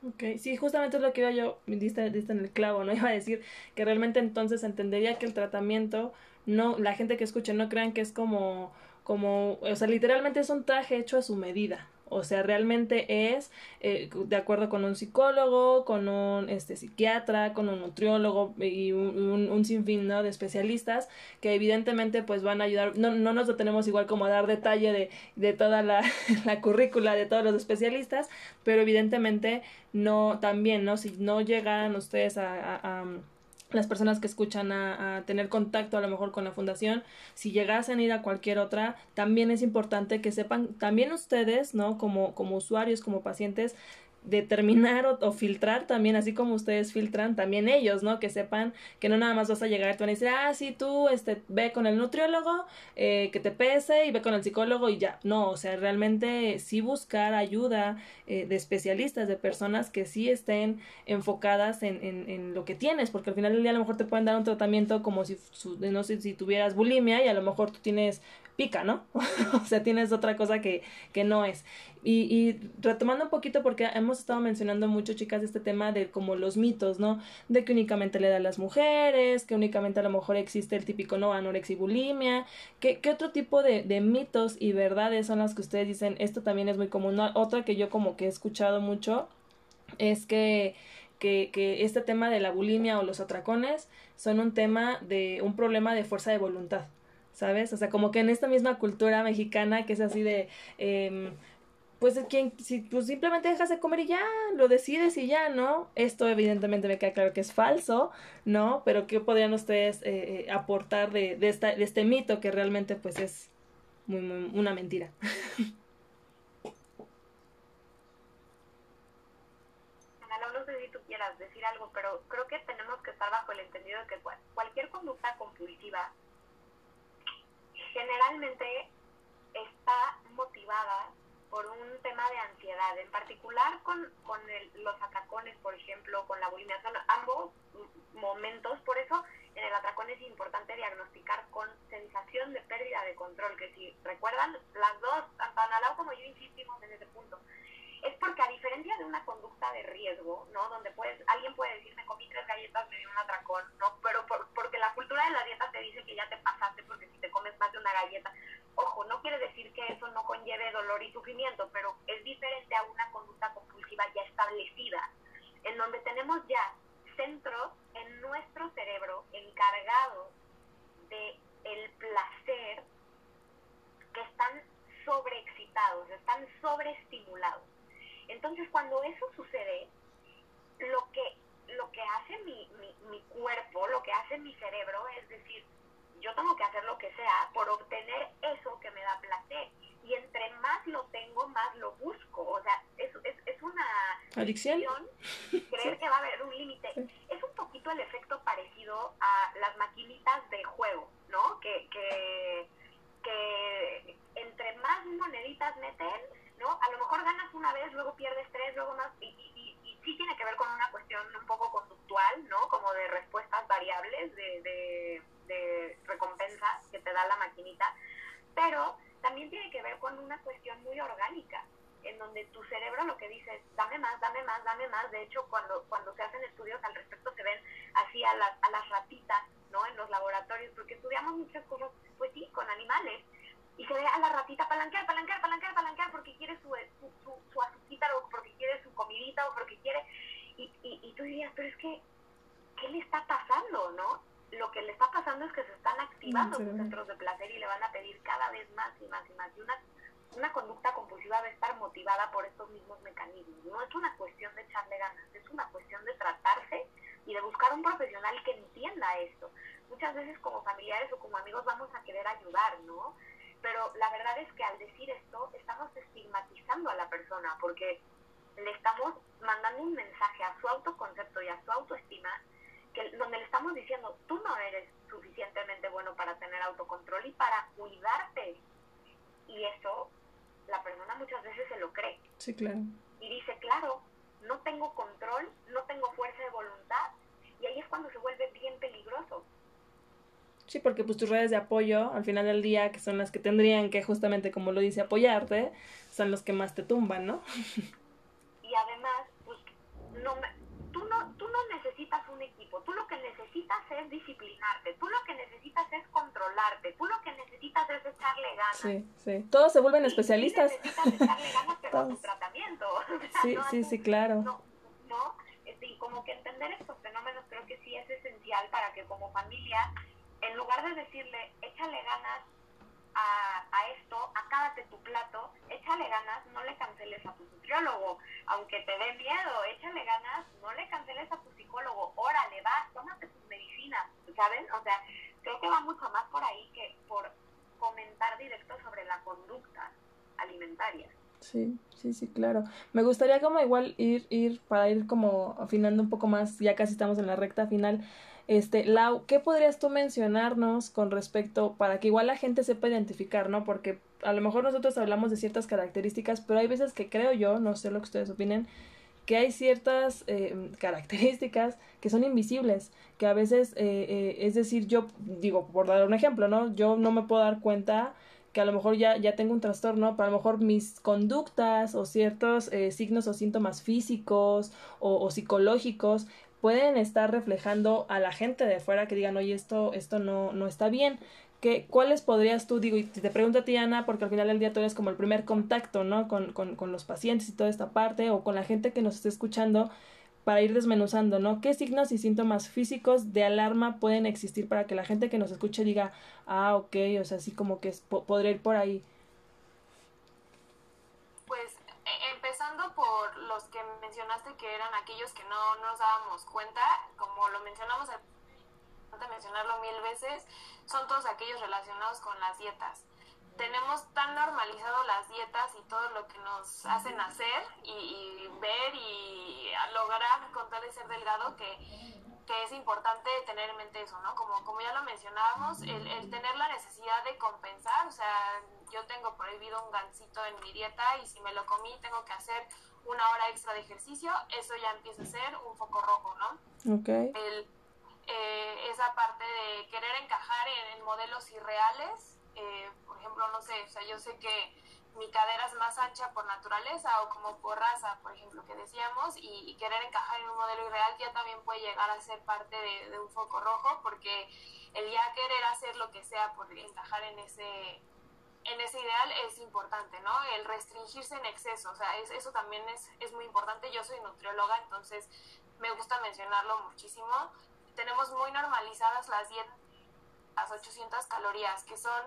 Ok, sí, justamente es lo que iba yo, diste, diste en el clavo, ¿no? Iba a decir que realmente entonces entendería que el tratamiento, no, la gente que escuche, no crean que es como como, o sea, literalmente es un traje hecho a su medida. O sea, realmente es eh, de acuerdo con un psicólogo, con un este, psiquiatra, con un nutriólogo y un, sinfín ¿no? de especialistas que evidentemente pues van a ayudar. No, no nos detenemos igual como a dar detalle de, de toda la, la currícula de todos los especialistas, pero evidentemente no también, ¿no? Si no llegan ustedes a, a, a las personas que escuchan a, tener contacto a lo mejor con la fundación, si llegasen a ir a cualquier otra, también es importante que sepan, también ustedes, ¿no? Como, como usuarios, como pacientes, determinar o, filtrar también, así como ustedes filtran, también ellos, ¿no? Que sepan que no nada más vas a llegar y te van a decir, ah, sí, tú, este, ve con el nutriólogo, eh, que te pese y ve con el psicólogo y ya. No, o sea, realmente sí buscar ayuda eh, de especialistas, de personas que sí estén enfocadas en, en, en, lo que tienes, porque al final del día a lo mejor te pueden dar un tratamiento como si, no sé, si tuvieras bulimia y a lo mejor tú tienes pica, ¿no? o sea, tienes otra cosa que, que no es. Y, y, retomando un poquito, porque hemos estado mencionando mucho, chicas, este tema de como los mitos, ¿no? De que únicamente le da a las mujeres, que únicamente a lo mejor existe el típico, ¿no? Anorexia y bulimia. ¿Qué, qué otro tipo de, de, mitos y verdades son las que ustedes dicen? Esto también es muy común. Otra que yo como que he escuchado mucho es que que, que, este tema de la bulimia o los atracones son un tema de un problema de fuerza de voluntad. ¿Sabes? O sea, como que en esta misma cultura mexicana que es así de, eh, pues quien, si pues simplemente dejas de comer y ya, lo decides y ya, ¿no? Esto evidentemente me queda claro que es falso, ¿no? Pero ¿qué podrían ustedes eh, aportar de, de, esta, de este mito que realmente pues es muy una mentira? no sé si tú quieras decir algo, pero creo que tenemos que estar bajo el entendido de que cualquier conducta compulsiva generalmente está motivada por un tema de ansiedad, en particular con, con el, los atracones, por ejemplo, con la bulimia, son ambos momentos, por eso en el atracón es importante diagnosticar con sensación de pérdida de control, que si recuerdan, las dos, tanto Analao como yo insistimos en ese punto, es porque a diferencia de una conducta de riesgo, ¿no? Donde puedes, alguien puede decir, me comí tres galletas, me dio un atracón, ¿no? Pero por, la cultura de la dieta te dice que ya te pasaste porque si te comes más de una galleta, ojo, no quiere decir que eso no conlleve dolor y sufrimiento, pero es diferente a una conducta compulsiva ya establecida, en donde tenemos ya centros en nuestro cerebro encargados de el placer que están sobreexcitados, están sobreestimulados. Entonces, cuando eso sucede, lo que, lo que hace mi, mi, mi cuerpo, lo que hace mi cerebro es decir, yo tengo que hacer lo que sea por obtener eso que me da placer. Y entre más lo tengo, más lo busco. O sea, es, es, es una adicción. Creer sí. que va a haber un límite. Sí. Es un poquito el efecto parecido a las maquinitas de juego, ¿no? Que, que, que entre más moneditas meten, ¿no? A lo mejor ganas más, sí tiene que ver con una cuestión un poco conductual, ¿no? Como de respuestas variables, de, de, de recompensas que te da la maquinita, pero también tiene que ver con una cuestión muy orgánica, en donde tu cerebro lo que dice es, dame más, dame más, dame más. De hecho, cuando, cuando se hacen estudios al respecto, se ven así a, la, a las ratitas, ¿no? En los laboratorios, porque estudiamos muchas cosas, pues sí, con animales, y se ve a la ratita palanquear, palanquear, palanquear, palanquear porque quiere su, su, su, su azuquita o porque quiere su comidita o porque quiere... Y, y, y tú dirías, pero es que, ¿qué le está pasando, no? Lo que le está pasando es que se están activando sus centros de placer y le van a pedir cada vez más y más y más. Y una una conducta compulsiva debe estar motivada por estos mismos mecanismos. No es una cuestión de echarle ganas, es una cuestión de tratarse y de buscar un profesional que entienda esto. Muchas veces como familiares o como amigos vamos a querer ayudar, ¿no? Pero la verdad es que al decir esto estamos estigmatizando a la persona porque le estamos mandando un mensaje a su autoconcepto y a su autoestima que, donde le estamos diciendo, tú no eres suficientemente bueno para tener autocontrol y para cuidarte. Y eso la persona muchas veces se lo cree. Sí, claro. Y dice, claro, no tengo control, no tengo fuerza de voluntad, y ahí es cuando se vuelve bien peligroso. Sí, porque pues tus redes de apoyo, al final del día, que son las que tendrían que justamente, como lo dice, apoyarte, son los que más te tumban, ¿no? y además, pues, no tú, no, tú no necesitas un equipo, tú lo que necesitas es disciplinarte, tú lo que necesitas es controlarte, tú lo que necesitas es echarle ganas. Sí, sí. Todos se vuelven especialistas. necesitas echarle ganas, pero a tu tratamiento. sí, sí, sí, claro. No, no, este, y como que entender estos fenómenos creo que sí es esencial para que como familia, en lugar de decirle, échale ganas a, a, esto, acábate tu plato, échale ganas, no le canceles a tu nutriólogo, aunque te dé miedo, échale ganas, no le canceles a tu psicólogo, órale, va, tómate tus medicinas, ¿saben? O sea, creo que va mucho más por ahí que por comentar directo sobre la conducta alimentaria. Sí, sí, sí, claro. Me gustaría como igual ir, ir, para ir como afinando un poco más, ya casi estamos en la recta final, este, Lau, ¿qué podrías tú mencionarnos con respecto para que igual la gente sepa identificar, ¿no? Porque a lo mejor nosotros hablamos de ciertas características, pero hay veces que creo yo, no sé lo que ustedes opinen, que hay ciertas eh, características que son invisibles, que a veces, eh, eh, es decir, yo digo, por dar un ejemplo, ¿no? Yo no me puedo dar cuenta que a lo mejor ya, ya tengo un trastorno, pero a lo mejor mis conductas o ciertos signos o síntomas físicos o, psicológicos pueden estar reflejando a la gente de fuera que digan, oye, esto, esto no, no está bien. ¿Qué, ¿Cuáles podrías tú, digo, y te pregunto a ti, Ana, porque al final del día tú eres como el primer contacto, ¿no? Con, con, los pacientes y toda esta parte, o con la gente que nos esté escuchando, para ir desmenuzando, ¿no? ¿Qué signos y síntomas físicos de alarma pueden existir para que la gente que nos escuche diga, ah, ok, o sea, así como que es, podría ir por ahí? Pues empezando por los que mencionaste que eran aquellos que no, no nos dábamos cuenta, como lo mencionamos antes de mencionarlo mil veces, son todos aquellos relacionados con las dietas. Tenemos tan normalizado las dietas y todo lo que nos hacen hacer y, y ver y lograr con tal de ser delgado que, que es importante tener en mente eso, ¿no? Como, como ya lo mencionábamos, el, el, tener la necesidad de compensar, o sea, yo tengo prohibido un gansito en mi dieta y si me lo comí tengo que hacer una hora extra de ejercicio, eso ya empieza a ser un foco rojo, ¿no? Ok. El, eh, esa parte de querer encajar en, en modelos irreales, eh, por ejemplo, no sé, o sea, yo sé que mi cadera es más ancha por naturaleza o como por raza, por ejemplo, que decíamos, y, y, querer encajar en un modelo irreal ya también puede llegar a ser parte de, de, un foco rojo, porque el ya querer hacer lo que sea por encajar en ese en ese ideal es importante, ¿no? El restringirse en exceso, o sea, es, eso también es, es muy importante. Yo soy nutrióloga, entonces me gusta mencionarlo muchísimo. Tenemos muy normalizadas las dietas, las 800 calorías, que son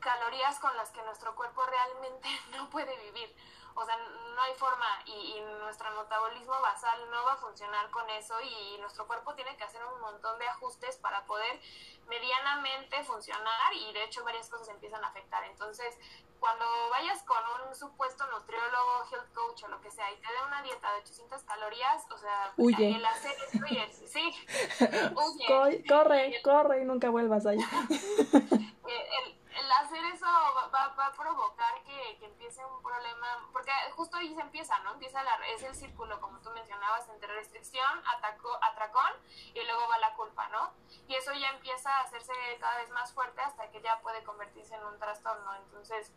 calorías con las que nuestro cuerpo realmente no puede vivir. O sea, no hay forma y, y, nuestro metabolismo basal no va a funcionar con eso y nuestro cuerpo tiene que hacer un montón de ajustes para poder medianamente funcionar y de hecho varias cosas empiezan a afectar. Entonces, cuando vayas con un supuesto nutriólogo, health coach o lo que sea y te dé una dieta de 800 calorías, o sea, huye. el hacer esto y el, sí, huye. Corre, corre y nunca vuelvas allá. el, el hacer eso va, va, a provocar que, que, empiece un problema, porque justo ahí se empieza, ¿no? Empieza la, es el círculo, como tú mencionabas, entre restricción, ataco, atracón y luego va la culpa, ¿no? Y eso ya empieza a hacerse cada vez más fuerte hasta que ya puede convertirse en un trastorno. Entonces,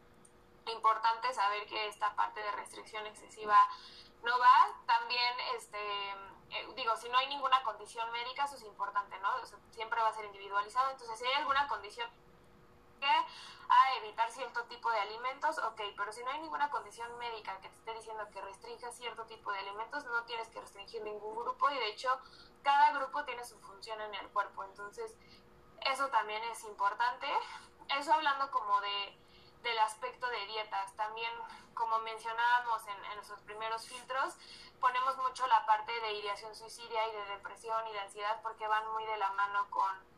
importante saber que esta parte de restricción excesiva no va, también, este, eh, digo, si no hay ninguna condición médica, eso es importante, ¿no? siempre va a ser individualizado, entonces si hay alguna condición a evitar cierto tipo de alimentos, ok, pero si no hay ninguna condición médica que te esté diciendo que restrinja cierto tipo de alimentos, no tienes que restringir ningún grupo y de hecho cada grupo tiene su función en el cuerpo, entonces eso también es importante. Eso hablando como de, del aspecto de dietas, también como mencionábamos en, en nuestros primeros filtros, ponemos mucho la parte de ideación suicidia y de depresión y de ansiedad porque van muy de la mano con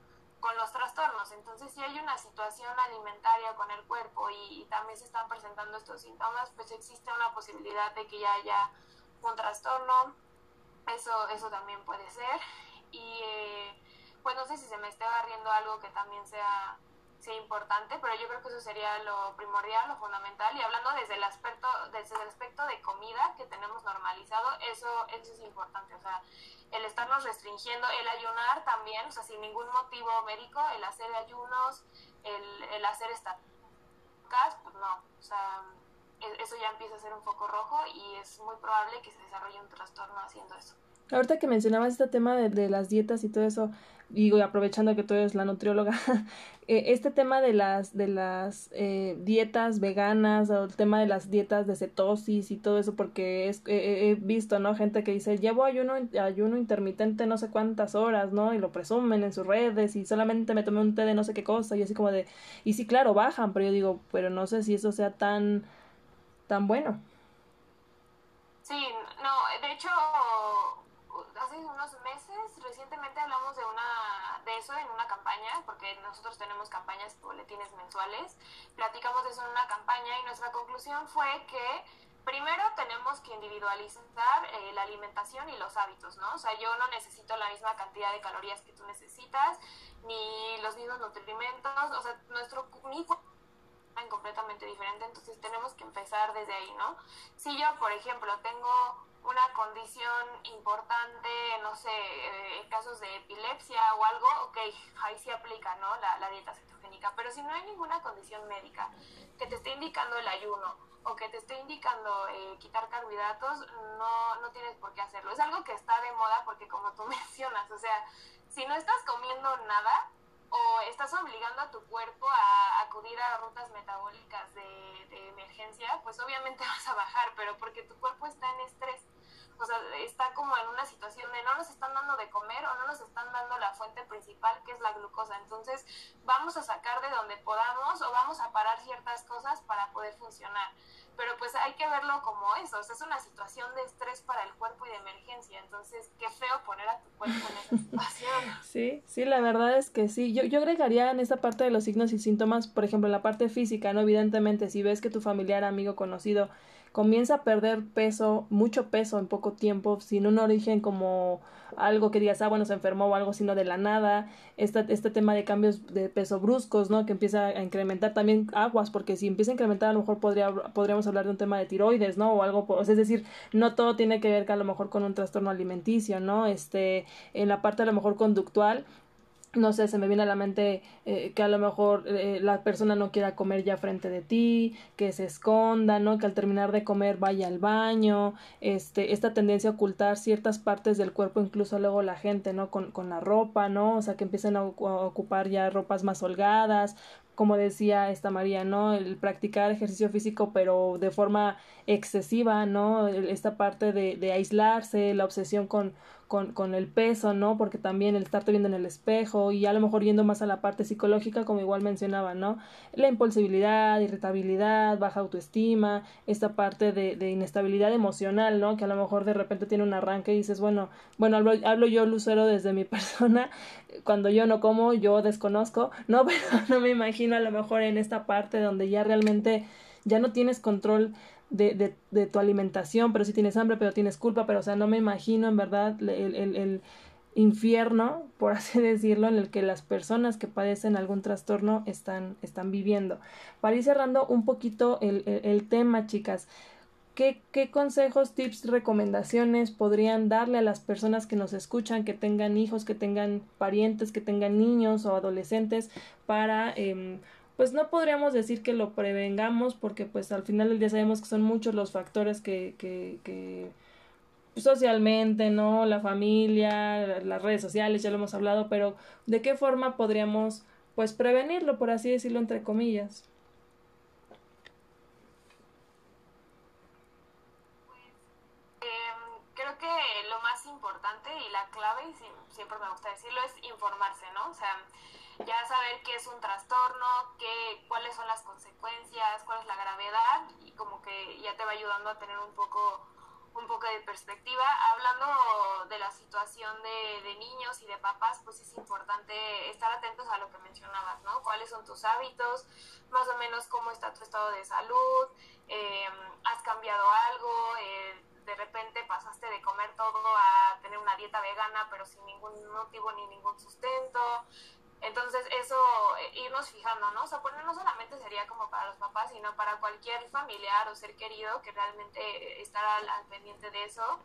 con los trastornos. Entonces, si hay una situación alimentaria con el cuerpo y, también se están presentando estos síntomas, pues existe una posibilidad de que ya haya un trastorno. Eso, eso también puede ser. Y eh, pues no sé si se me esté barriendo algo que también sea sea importante, pero yo creo que eso sería lo primordial, lo fundamental. Y hablando desde el aspecto, desde el aspecto de comida que tenemos normalizado, eso, eso es importante. O sea, el estarnos restringiendo, el ayunar también, o sea, sin ningún motivo médico, el hacer ayunos, el, el hacer esta pues no, o sea, e, eso ya empieza a ser un foco rojo y es muy probable que se desarrolle un trastorno haciendo eso. Ahorita que mencionabas este tema de, de las dietas y todo eso, digo, aprovechando que tú eres la nutrióloga, eh, este tema de las, de las eh, dietas veganas o el tema de las dietas de cetosis y todo eso, porque es, he visto, ¿no? Gente que dice, llevo ayuno, ayuno intermitente no sé cuántas horas, ¿no? Y lo presumen en sus redes y solamente me tomé un té de no sé qué cosa y así como de, y sí, claro, bajan, pero yo digo, pero no sé si eso sea tan, tan bueno. Sí, no, de hecho hace unos meses recientemente hablamos de una de eso en una campaña porque nosotros tenemos campañas boletines mensuales platicamos de eso en una campaña y nuestra conclusión fue que primero tenemos que individualizar eh, la alimentación y los hábitos no o sea yo no necesito la misma cantidad de calorías que tú necesitas ni los mismos nutrimentos o sea nuestro mi completamente diferente entonces tenemos que empezar desde ahí no si yo por ejemplo tengo una condición importante, no sé, eh, en casos de epilepsia o algo, ok, ahí sí aplica, ¿no? La, la, dieta cetogénica. Pero si no hay ninguna condición médica que te esté indicando el ayuno o que te esté indicando eh, quitar carbohidratos, no, no tienes por qué hacerlo. Es algo que está de moda porque como tú mencionas, o sea, si no estás comiendo nada, o estás obligando a tu cuerpo a acudir a rutas metabólicas de, emergencia, pues obviamente vas a bajar, pero porque tu cuerpo está en estrés o sea, está como en una situación de no nos están dando de comer o no nos están dando la fuente principal que es la glucosa. Entonces vamos a sacar de donde podamos o vamos a parar ciertas cosas para poder funcionar. Pero pues hay que verlo como eso, o sea, es una situación de estrés para el cuerpo y de emergencia. Entonces, qué feo poner a tu cuerpo en esa situación. Sí, sí, la verdad es que sí. Yo, yo agregaría en esta parte de los signos y síntomas, por ejemplo, en la parte física, ¿no? Evidentemente, si ves que tu familiar, amigo, conocido, comienza a perder peso, mucho peso en poco tiempo, sin un origen como algo que digas, ah, bueno, se enfermó o algo, sino de la nada, este, este tema de cambios de peso bruscos, ¿no? Que empieza a incrementar también aguas, porque si empieza a incrementar, a lo mejor podría, podríamos hablar de un tema de tiroides, ¿no? O algo, es decir, no todo tiene que ver que a lo mejor con un trastorno alimenticio, ¿no? Este, en la parte a lo mejor conductual, no sé, se me viene a la mente eh, que a lo mejor eh, la persona no quiera comer ya frente de ti, que se esconda, ¿no? Que al terminar de comer vaya al baño, este, esta tendencia a ocultar ciertas partes del cuerpo, incluso luego la gente, ¿no? Con, con la ropa, ¿no? O sea, que empiecen a, ocupar ya ropas más holgadas, como decía esta María, ¿no? El practicar ejercicio físico, pero de forma excesiva, ¿no? Esta parte de, de aislarse, la obsesión con, con, con, el peso, ¿no? Porque también el estarte viendo en el espejo y a lo mejor yendo más a la parte psicológica, como igual mencionaba, ¿no? La impulsibilidad, irritabilidad, baja autoestima, esta parte de, de inestabilidad emocional, ¿no? Que a lo mejor de repente tiene un arranque y dices, bueno, bueno, hablo, hablo yo, Lucero, desde mi persona, cuando yo no como, yo desconozco, ¿no? Pero no me imagino a lo mejor en esta parte donde ya realmente ya no tienes control de, de, de tu alimentación, pero sí tienes hambre, pero tienes culpa, pero o sea, no me imagino en verdad el, el, infierno, por así decirlo, en el que las personas que padecen algún trastorno están, están viviendo. Para ir cerrando un poquito el, el, tema, chicas, ¿Qué, ¿Qué, consejos, tips, recomendaciones podrían darle a las personas que nos escuchan, que tengan hijos, que tengan parientes, que tengan niños o adolescentes para, eh, pues no podríamos decir que lo prevengamos porque pues al final del día sabemos que son muchos los factores que, que, que socialmente, ¿no? La familia, las redes sociales, ya lo hemos hablado, pero ¿de qué forma podríamos, pues, prevenirlo, por así decirlo, entre comillas? importante y la clave, y siempre me gusta decirlo, es informarse, ¿no? O sea, ya saber qué es un trastorno, qué, cuáles son las consecuencias, cuál es la gravedad y como que ya te va ayudando a tener un poco un poco de perspectiva. Hablando de la situación de, niños y de papás, pues es importante estar atentos a lo que mencionabas, ¿no? ¿Cuáles son tus hábitos? Más o menos cómo está tu estado de salud, eh, has cambiado algo, eh, de repente pasaste de comer todo a tener una dieta vegana, pero sin ningún motivo ni ningún sustento. Entonces, eso, eh, irnos fijando, ¿no? O sea, pues no solamente sería como para los papás, sino para cualquier familiar o ser querido que realmente estará al, pendiente de eso.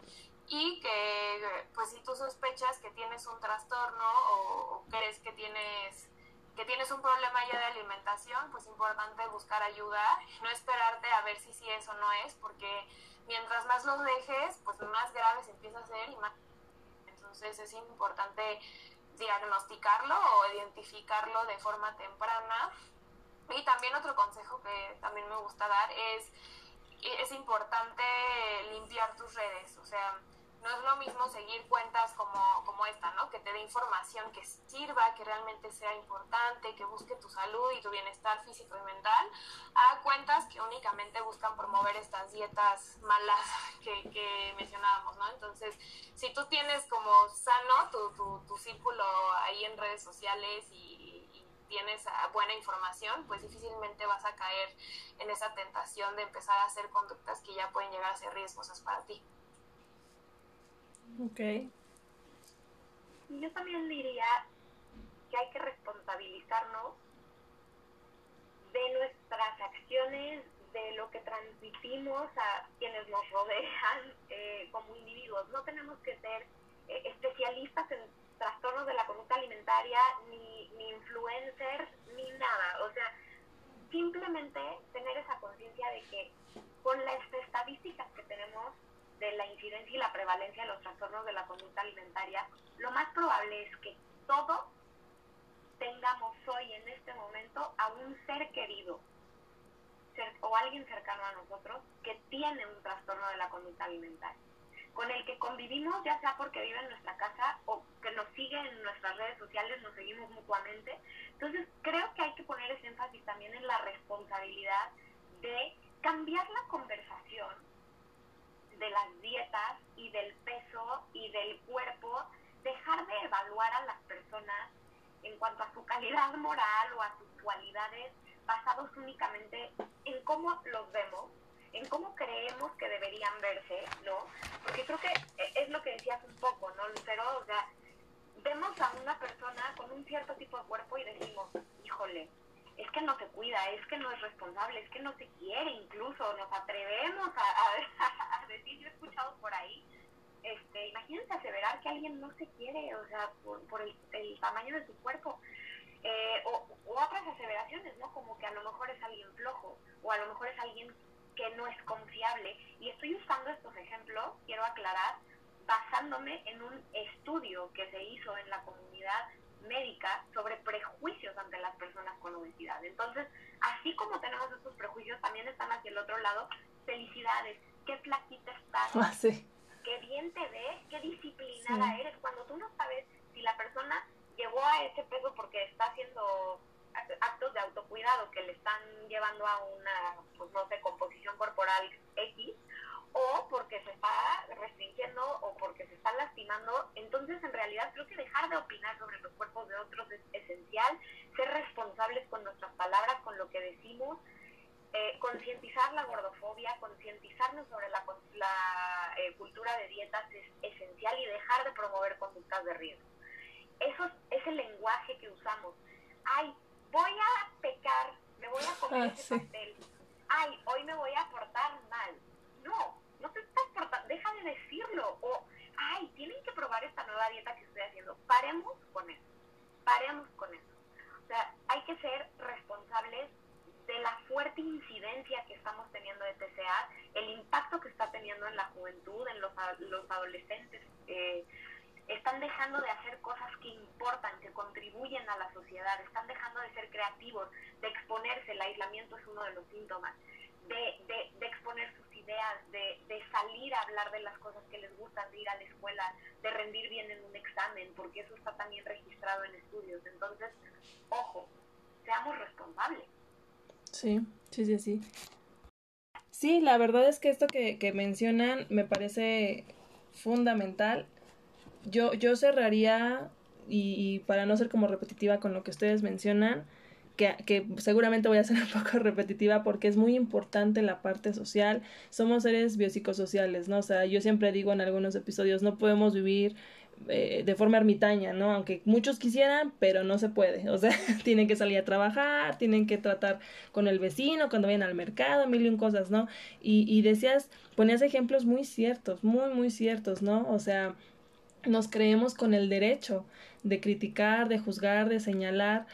Y que, pues, si tú sospechas que tienes un trastorno o, crees que tienes que tienes un problema ya de alimentación, pues importante buscar ayuda, no esperarte a ver si sí es o no es, porque mientras más los dejes, pues más grave se empieza a hacer y más... Entonces es importante diagnosticarlo o identificarlo de forma temprana. Y también otro consejo que también me gusta dar es, es importante limpiar tus redes, o sea, no es lo mismo seguir cuentas como, como esta, ¿no? Que te dé información que sirva, que realmente sea importante, que busque tu salud y tu bienestar físico y mental, a cuentas que únicamente buscan promover estas dietas malas que, mencionábamos, ¿no? Entonces, si tú tienes como sano tu, tu, tu círculo ahí en redes sociales y, tienes buena información, pues difícilmente vas a caer en esa tentación de empezar a hacer conductas que ya pueden llegar a ser riesgosas para ti. Ok. Yo también diría que hay que responsabilizarnos de nuestras acciones, de lo que transmitimos a quienes nos rodean eh, como individuos. No tenemos que ser eh, especialistas en trastornos de la conducta alimentaria, ni, ni influencers, ni nada. O sea, simplemente tener esa conciencia de que con las estadísticas que tenemos, de la incidencia y la prevalencia de los trastornos de la conducta alimentaria, lo más probable es que todos tengamos hoy en este momento a un ser querido o alguien cercano a nosotros que tiene un trastorno de la conducta alimentaria, con el que convivimos ya sea porque vive en nuestra casa o que nos sigue en nuestras redes sociales, nos seguimos mutuamente. Entonces creo que hay que poner ese énfasis también en la responsabilidad de cambiar la conversación de las dietas y del peso y del cuerpo, dejar de evaluar a las personas en cuanto a su calidad moral o a sus cualidades basados únicamente en cómo los vemos, en cómo creemos que deberían verse, ¿no? Porque creo que es lo que decías un poco, ¿no, Lucero? O sea, vemos a una persona con un cierto tipo de cuerpo y decimos, híjole, es que no se cuida, es que no es responsable, es que no se quiere incluso, nos atrevemos a, decir, yo he escuchado por ahí, este, imagínense aseverar que alguien no se quiere, o sea, por, el, tamaño de su cuerpo. Eh, o, otras aseveraciones, ¿no? Como que a lo mejor es alguien flojo, o a lo mejor es alguien que no es confiable. Y estoy usando estos ejemplos, quiero aclarar, basándome en un estudio que se hizo en la comunidad médica sobre prejuicios ante las personas con obesidad. Entonces, así como tenemos estos prejuicios, también están hacia el otro lado, felicidades, qué flaquita estás, ah, qué bien te ves, qué disciplinada eres. Cuando tú no sabes si la persona llegó a ese peso porque está haciendo actos de autocuidado que le están llevando a una, pues no sé, composición corporal X, o porque se está restringiendo o porque se está lastimando. Entonces, en realidad, creo que dejar de opinar sobre los cuerpos de otros es esencial, ser responsables con nuestras palabras, con lo que decimos, eh, concientizar la gordofobia, concientizarnos sobre la, la eh, cultura de dietas es esencial y dejar de promover conductas de riesgo. Eso es el lenguaje que usamos. Ay, voy a pecar, me voy a comer ah, ese pastel. Ay, hoy me voy a portar mal. No, no te estás portando, deja de decirlo. O, ay, tienen que probar esta nueva dieta que estoy haciendo. Paremos con eso. Paremos con eso. O sea, hay que ser responsables de la fuerte incidencia que estamos teniendo de TCA, el impacto que está teniendo en la juventud, en los, los adolescentes. Eh, están dejando de hacer cosas que importan, que contribuyen a la sociedad, están dejando de ser creativos, de exponerse, el aislamiento es uno de los síntomas, de, de, exponer sus ideas, de, de, salir a hablar de las cosas que les gustan, de ir a la escuela, de rendir bien en un examen, porque eso está también registrado en estudios. Entonces, ojo, seamos responsables. Sí, sí, sí, sí. Sí, la verdad es que esto que, que mencionan me parece fundamental yo, yo cerraría, y, para no ser como repetitiva con lo que ustedes mencionan, que, seguramente voy a ser un poco repetitiva porque es muy importante la parte social. Somos seres biopsicosociales, ¿no? O sea, yo siempre digo en algunos episodios, no podemos vivir eh, de forma ermitaña, ¿no? Aunque muchos quisieran, pero no se puede. O sea, tienen que salir a trabajar, tienen que tratar con el vecino cuando vayan al mercado, mil y un cosas, ¿no? Y, y decías, ponías ejemplos muy ciertos, muy, muy ciertos, ¿no? O sea, nos creemos con el derecho de criticar, de juzgar, de señalar.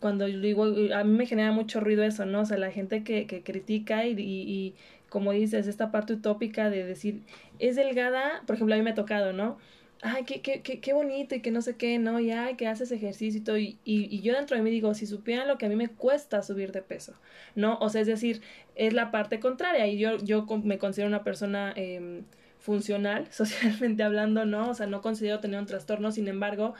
Cuando digo, a mí me genera mucho ruido eso, ¿no? O sea, la gente que, que critica y, y, como dices, esta parte utópica de decir, es delgada, por ejemplo, a mí me ha tocado, ¿no? Ay, qué, qué, qué, qué bonito y que no sé qué, ¿no? Y ay, que haces ejercicio y todo. Y, y, yo dentro de mí digo, si supieran lo que a mí me cuesta subir de peso, ¿no? O sea, es decir, es la parte contraria. Y yo, yo me considero una persona... Eh, funcional, socialmente hablando, ¿no? O sea, no considero tener un trastorno, sin embargo,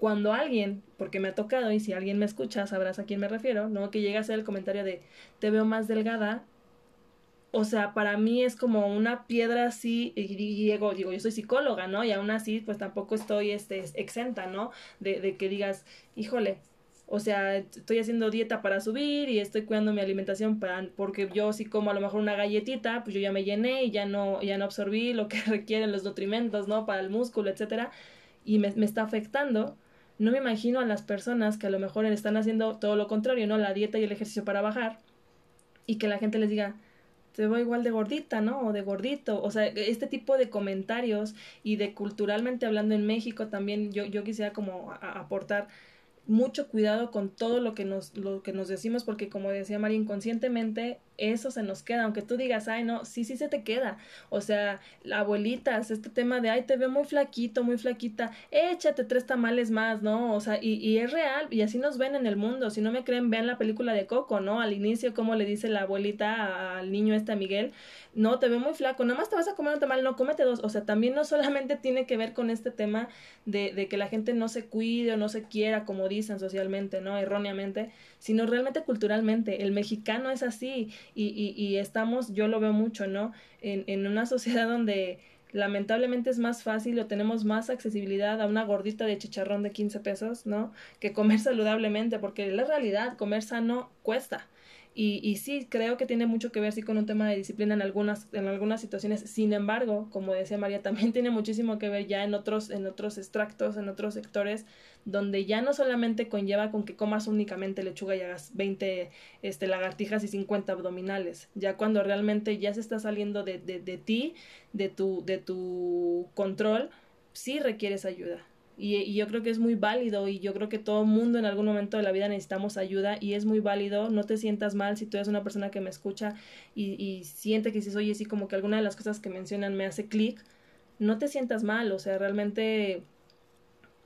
cuando alguien, porque me ha tocado, y si alguien me escucha, sabrás a quién me refiero, ¿no? Que llega a hacer el comentario de, te veo más delgada, o sea, para mí es como una piedra así, y, digo, yo soy psicóloga, ¿no? Y aún así, pues tampoco estoy este, exenta, ¿no? De, de que digas, híjole, o sea, estoy haciendo dieta para subir y estoy cuidando mi alimentación para, porque yo si como a lo mejor una galletita, pues yo ya me llené y ya no, ya no absorbí lo que requieren los nutrimentos, ¿no? Para el músculo, etcétera, y me está afectando. No me imagino a las personas que a lo mejor están haciendo todo lo contrario, ¿no? La dieta y el ejercicio para bajar y que la gente les diga, te veo igual de gordita, ¿no? O de gordito. O sea, este tipo de comentarios y de culturalmente hablando en México también yo, yo quisiera como aportar mucho cuidado con todo lo que nos, lo que nos decimos, porque como decía María, inconscientemente eso se nos queda, aunque tú digas, ay, no, sí, sí se te queda. O sea, abuelitas, este tema de, ay, te veo muy flaquito, muy flaquita, échate tres tamales más, ¿no? O sea, y, y es real, y así nos ven en el mundo. Si no me creen, vean la película de Coco, ¿no? Al inicio, como le dice la abuelita al niño este, a Miguel, no, te veo muy flaco, nada más te vas a comer un tamal, no, cómete dos. O sea, también no solamente tiene que ver con este tema de, de que la gente no se cuide o no se quiera, como dicen socialmente, ¿no? Erróneamente, sino realmente culturalmente. El mexicano es así y, y, y estamos, yo lo veo mucho, ¿no? En, en una sociedad donde lamentablemente es más fácil o tenemos más accesibilidad a una gordita de chicharrón de 15 pesos, ¿no? Que comer saludablemente, porque la realidad, comer sano cuesta. Y, y sí, creo que tiene mucho que ver sí con un tema de disciplina en algunas, en algunas situaciones. Sin embargo, como decía María, también tiene muchísimo que ver ya en otros, en otros extractos, en otros sectores, donde ya no solamente conlleva con que comas únicamente lechuga y hagas 20 este, lagartijas y 50 abdominales. Ya cuando realmente ya se está saliendo de, de, de ti, de tu, de tu control, sí requieres ayuda y, yo creo que es muy válido y yo creo que todo mundo en algún momento de la vida necesitamos ayuda y es muy válido, no te sientas mal si tú eres una persona que me escucha y, y siente que si oye, sí, como que alguna de las cosas que mencionan me hace clic, no te sientas mal, o sea, realmente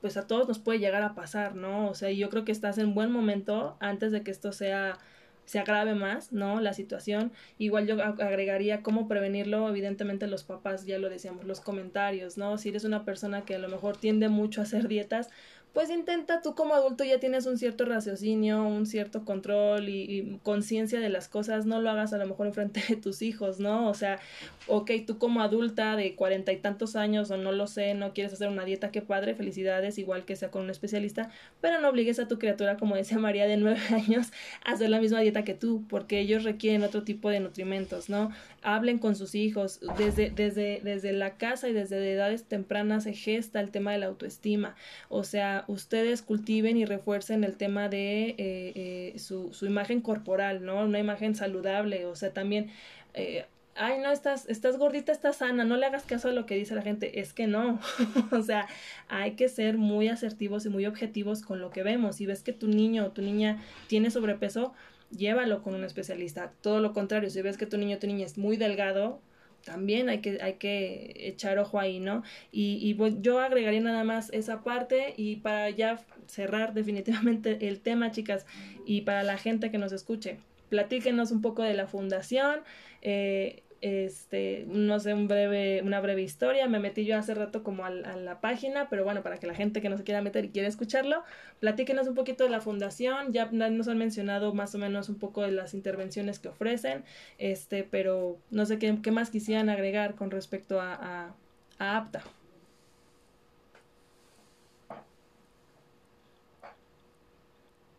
pues a todos nos puede llegar a pasar, ¿no? O sea, yo creo que estás en buen momento antes de que esto sea se agrave más, ¿no? La situación. Igual yo agregaría cómo prevenirlo, evidentemente los papás, ya lo decíamos, los comentarios, ¿no? Si eres una persona que a lo mejor tiende mucho a hacer dietas, pues intenta tú como adulto ya tienes un cierto raciocinio, un cierto control y, conciencia de las cosas, no lo hagas a lo mejor enfrente de tus hijos, ¿no? O sea, ok, tú como adulta de cuarenta y tantos años o no lo sé, no quieres hacer una dieta, qué padre, felicidades, igual que sea con un especialista, pero no obligues a tu criatura, como decía María, de nueve años, a hacer la misma dieta que tú, porque ellos requieren otro tipo de nutrimentos, ¿no? Hablen con sus hijos, desde, desde, desde la casa y desde edades tempranas se gesta el tema de la autoestima, o sea, ustedes cultiven y refuercen el tema de eh, eh, su, su, imagen corporal, ¿no? Una imagen saludable, o sea, también... Eh, ay, no, estás, estás gordita, estás sana, no le hagas caso a lo que dice la gente, es que no, o sea, hay que ser muy asertivos y muy objetivos con lo que vemos. Si ves que tu niño o tu niña tiene sobrepeso, llévalo con un especialista. Todo lo contrario, si ves que tu niño o tu niña es muy delgado, también hay que, hay que echar ojo ahí, ¿no? Y, y pues yo agregaría nada más esa parte y para ya cerrar definitivamente el tema, chicas, y para la gente que nos escuche, platíquenos un poco de la fundación, eh, este, no sé, un breve, una breve historia. Me metí yo hace rato como a, la página, pero bueno, para que la gente que no se quiera meter y quiera escucharlo, platíquenos un poquito de la fundación. Ya nos han mencionado más o menos un poco de las intervenciones que ofrecen, este, pero no sé qué, qué más quisieran agregar con respecto a, a, APTA.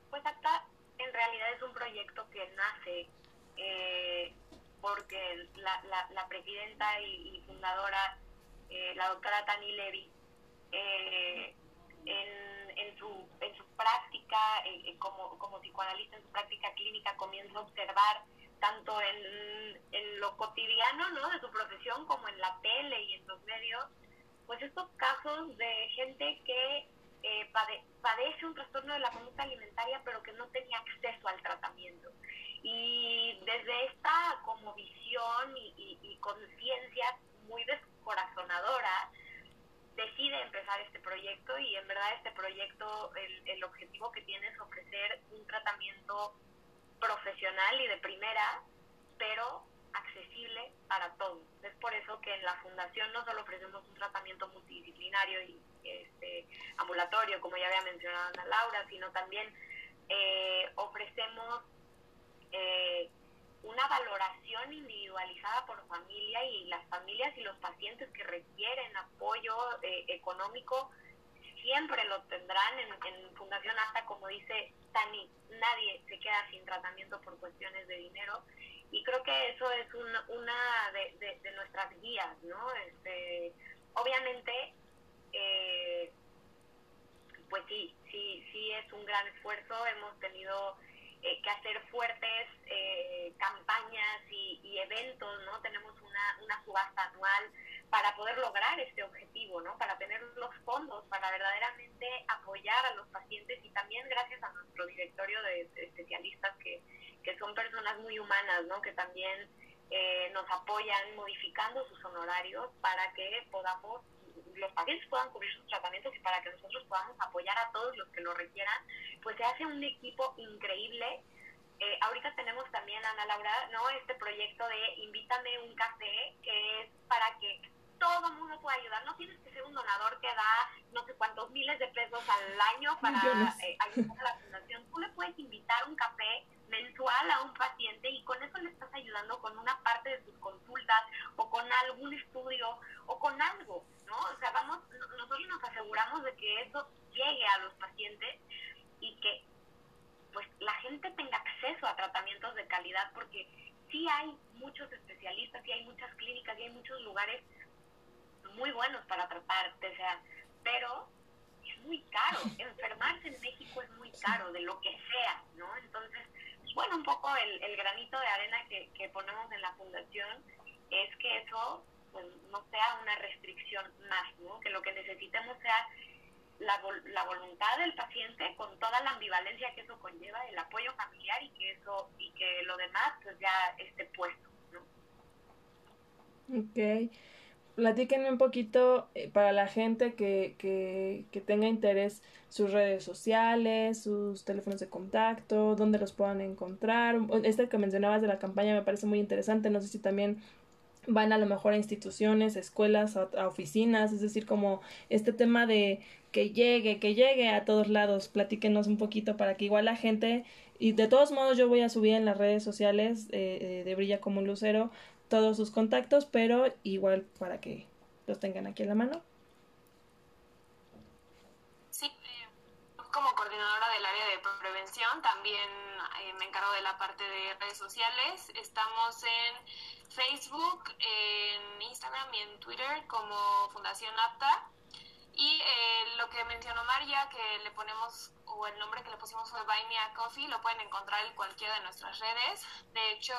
Pues APTA en realidad es un proyecto que nace eh, porque la, presidenta y, fundadora, eh, la doctora Tani Levy, eh, en, su, en su práctica eh, como, como psicoanalista, en su práctica clínica, comienza a observar tanto en, lo cotidiano ¿no? de su profesión como en la tele y en los medios, pues estos casos de gente que padece un trastorno de la conducta alimentaria pero que no tenía acceso al tratamiento. Y desde esta como visión y, conciencia muy descorazonadora, decide empezar este proyecto y en verdad este proyecto, el, el objetivo que tiene es ofrecer un tratamiento profesional y de primera, pero accesible para todos. Es por eso que en la fundación no solo ofrecemos un tratamiento multidisciplinario y este, ambulatorio, como ya había mencionado Ana Laura, sino también eh, ofrecemos eh, una valoración individualizada por familia y las familias y los pacientes que requieren apoyo eh, económico siempre lo tendrán en, Fundación ASTA, como dice Tani, nadie se queda sin tratamiento por cuestiones de dinero y creo que eso es una, de, nuestras guías, ¿no? Este, obviamente, eh, pues sí, sí, sí es un gran esfuerzo, hemos tenido eh, que hacer fuertes eh, campañas y, eventos, ¿no? Tenemos una, una subasta anual para poder lograr este objetivo, ¿no? Para tener los fondos, para verdaderamente apoyar a los pacientes y también gracias a nuestro directorio de, especialistas que, que son personas muy humanas, ¿no? Que también eh, nos apoyan modificando sus honorarios para que podamos los pacientes puedan cubrir sus tratamientos y para que nosotros podamos apoyar a todos los que lo requieran, pues se hace un equipo increíble. Eh, ahorita tenemos también, Ana Laura, ¿no? este proyecto de Invítame un café, que es para que todo el mundo pueda ayudar. No tienes que ser un donador que da no sé cuántos miles de pesos al año para eh, ayudar a la fundación. Tú le puedes invitar un café mensual a un paciente y con eso le estás ayudando con una parte de sus consultas o con algún estudio o con algo. ¿no? O sea, de que eso llegue a los pacientes y que pues la gente tenga acceso a tratamientos de calidad porque sí hay muchos especialistas, sí hay muchas clínicas, sí hay muchos lugares muy buenos para tratarte, o sea, pero es muy caro. Enfermarse en México es muy caro, de lo que sea, ¿no? Entonces, bueno, un poco el, el granito de arena que, que ponemos en la fundación es que eso pues, no sea una restricción más, ¿no? que lo que necesitemos sea la, la voluntad del paciente con toda la ambivalencia que eso conlleva, el apoyo familiar y que eso y que lo demás pues ya esté puesto. ¿no? Ok. Platíquenme un poquito eh, para la gente que, que, que tenga interés sus redes sociales, sus teléfonos de contacto, dónde los puedan encontrar. Este que mencionabas de la campaña me parece muy interesante. No sé si también van a lo mejor a instituciones, a escuelas, a, oficinas, es decir, como este tema de que llegue, que llegue a todos lados, platíquenos un poquito para que igual la gente, y de todos modos yo voy a subir en las redes sociales eh, eh, de Brilla como un lucero todos sus contactos, pero igual para que los tengan aquí en la mano. Sí, eh, como coordinadora del área de prevención también me encargo de la parte de redes sociales. Estamos en Facebook, en Instagram y en Twitter como Fundación Apta. Y eh, lo que mencionó María, que le ponemos, o el nombre que le pusimos fue Buy Me a Coffee, lo pueden encontrar en cualquiera de nuestras redes. De hecho,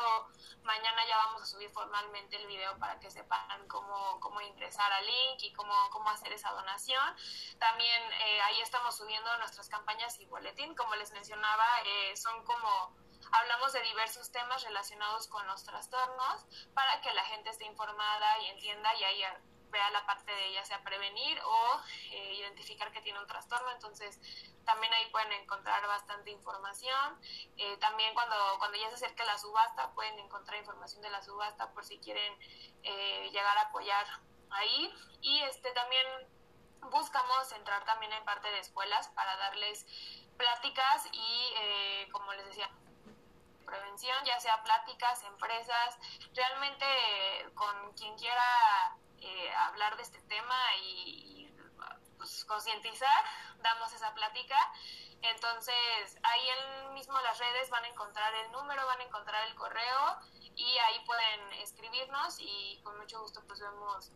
mañana ya vamos a subir formalmente el video para que sepan cómo, cómo ingresar al link y cómo, cómo hacer esa donación. También eh, ahí estamos subiendo nuestras campañas y boletín. Como les mencionaba, eh, son como hablamos de diversos temas relacionados con los trastornos para que la gente esté informada y entienda y ahí vea la parte de ya sea prevenir o eh, identificar que tiene un trastorno. Entonces, también ahí pueden encontrar bastante información. Eh, también cuando, cuando ya se acerque la subasta, pueden encontrar información de la subasta por si quieren eh, llegar a apoyar ahí. Y este también buscamos entrar también en parte de escuelas para darles pláticas y, como les decía, prevención, ya sea pláticas, empresas, realmente con quien quiera eh, hablar de este tema y, pues, concientizar, damos esa plática. Entonces, ahí en mismo las redes van a encontrar el número, van a encontrar el correo y ahí pueden escribirnos y con mucho gusto pues vemos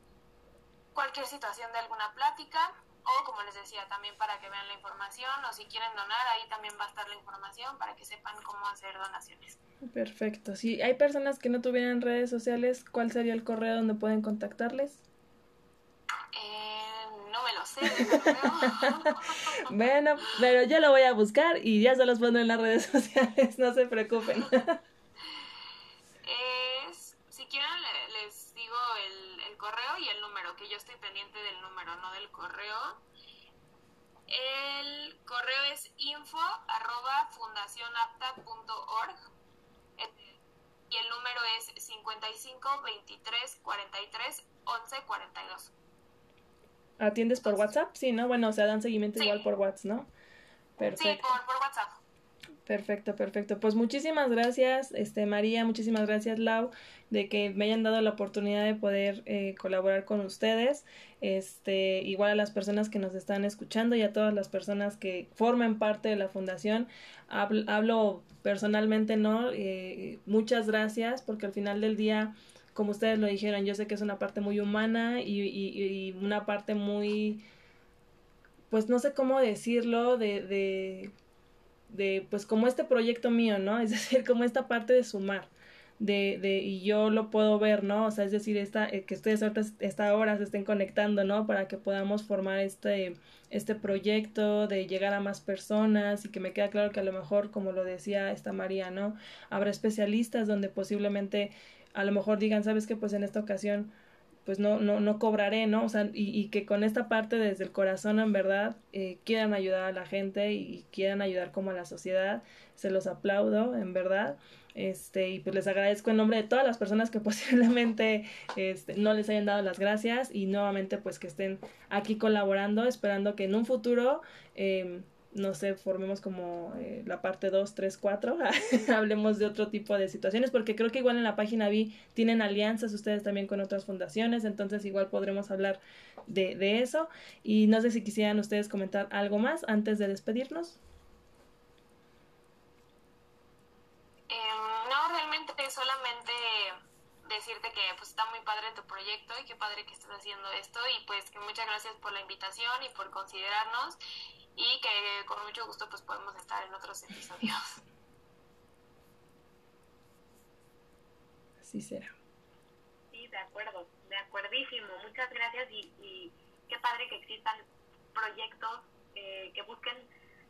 cualquier situación de alguna plática o como les decía también para que vean la información o si quieren donar ahí también va a estar la información para que sepan cómo hacer donaciones. Perfecto. Si hay personas que no tuvieran redes sociales, ¿cuál sería el correo donde pueden contactarles? Eh, no me lo sé. bueno, pero yo lo voy a buscar y ya se los pongo en las redes sociales, no se preocupen. es, si quieren les digo el, el correo y el número, que yo estoy pendiente del número, no del correo. El correo es info arroba fundacionapta.org y el número es 55 23 43 11 42. ¿Atiendes por WhatsApp? Sí, ¿no? Bueno, o sea, dan seguimiento igual por WhatsApp, ¿no? Perfecto. Sí, por, WhatsApp. Perfecto, perfecto. Pues muchísimas gracias, este María, muchísimas gracias Lau, de que me hayan dado la oportunidad de poder eh, colaborar con ustedes. Este, igual a las personas que nos están escuchando y a todas las personas que forman parte de la fundación. Hablo, personalmente, ¿no? Eh, muchas gracias porque al final del día como ustedes lo dijeron, yo sé que es una parte muy humana y, y, una parte muy, pues no sé cómo decirlo, de, de, de, pues como este proyecto mío, ¿no? Es decir, como esta parte de sumar. De, de, y yo lo puedo ver, ¿no? O sea, es decir, esta, eh, que ustedes ahorita esta hora se estén conectando, ¿no? Para que podamos formar este, este proyecto, de llegar a más personas y que me queda claro que a lo mejor, como lo decía esta María, ¿no? Habrá especialistas donde posiblemente a lo mejor digan, sabes que pues en esta ocasión pues no, no, no cobraré, ¿no? O sea, y, y que con esta parte desde el corazón en verdad eh, quieran ayudar a la gente y, quieran ayudar como a la sociedad, se los aplaudo en verdad. Este, y pues les agradezco en nombre de todas las personas que posiblemente este, no les hayan dado las gracias y nuevamente pues que estén aquí colaborando, esperando que en un futuro eh, no sé, formemos como eh, la parte 2, 3, 4, hablemos de otro tipo de situaciones, porque creo que igual en la página vi tienen alianzas ustedes también con otras fundaciones, entonces igual podremos hablar de, de eso. Y no sé si quisieran ustedes comentar algo más antes de despedirnos. Em, no, realmente solamente decirte que pues está muy padre tu proyecto y qué padre que estás haciendo esto y pues que muchas gracias por la invitación y por considerarnos y que con mucho gusto pues podemos estar en otros episodios. Así será. Sí, de acuerdo, de acuerdísimo. Muchas gracias y, y qué padre que existan proyectos eh, que busquen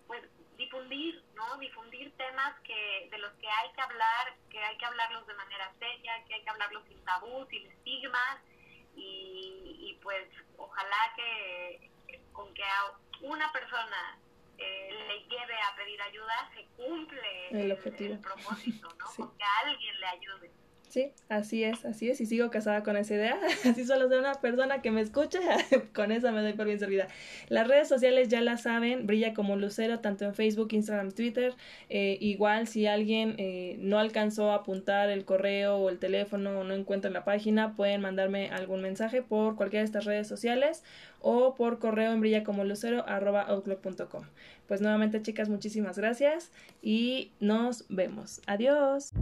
pues difundir, ¿no? Difundir temas que de los que hay que hablar, que hay que hablarlos de manera seria, que hay que hablarlos sin tabú, sin estigmas y, y pues ojalá que con que una persona eh, le lleve a pedir ayuda, se cumple el, objetivo. El propósito, ¿no? que alguien le ayude. Sí, así es, así es, y sigo casada con esa idea. Así solo de una persona que me escucha, con esa me doy por bien servida. Las redes sociales ya la saben, brilla como lucero, tanto en Facebook, Instagram, Twitter. Eh, igual, si alguien eh, no alcanzó a apuntar el correo o el teléfono o no encuentra la página, pueden mandarme algún mensaje por cualquiera de estas redes sociales o por correo en brilla como lucero arroba outlook.com. Pues nuevamente, chicas, muchísimas gracias y nos vemos. Adiós.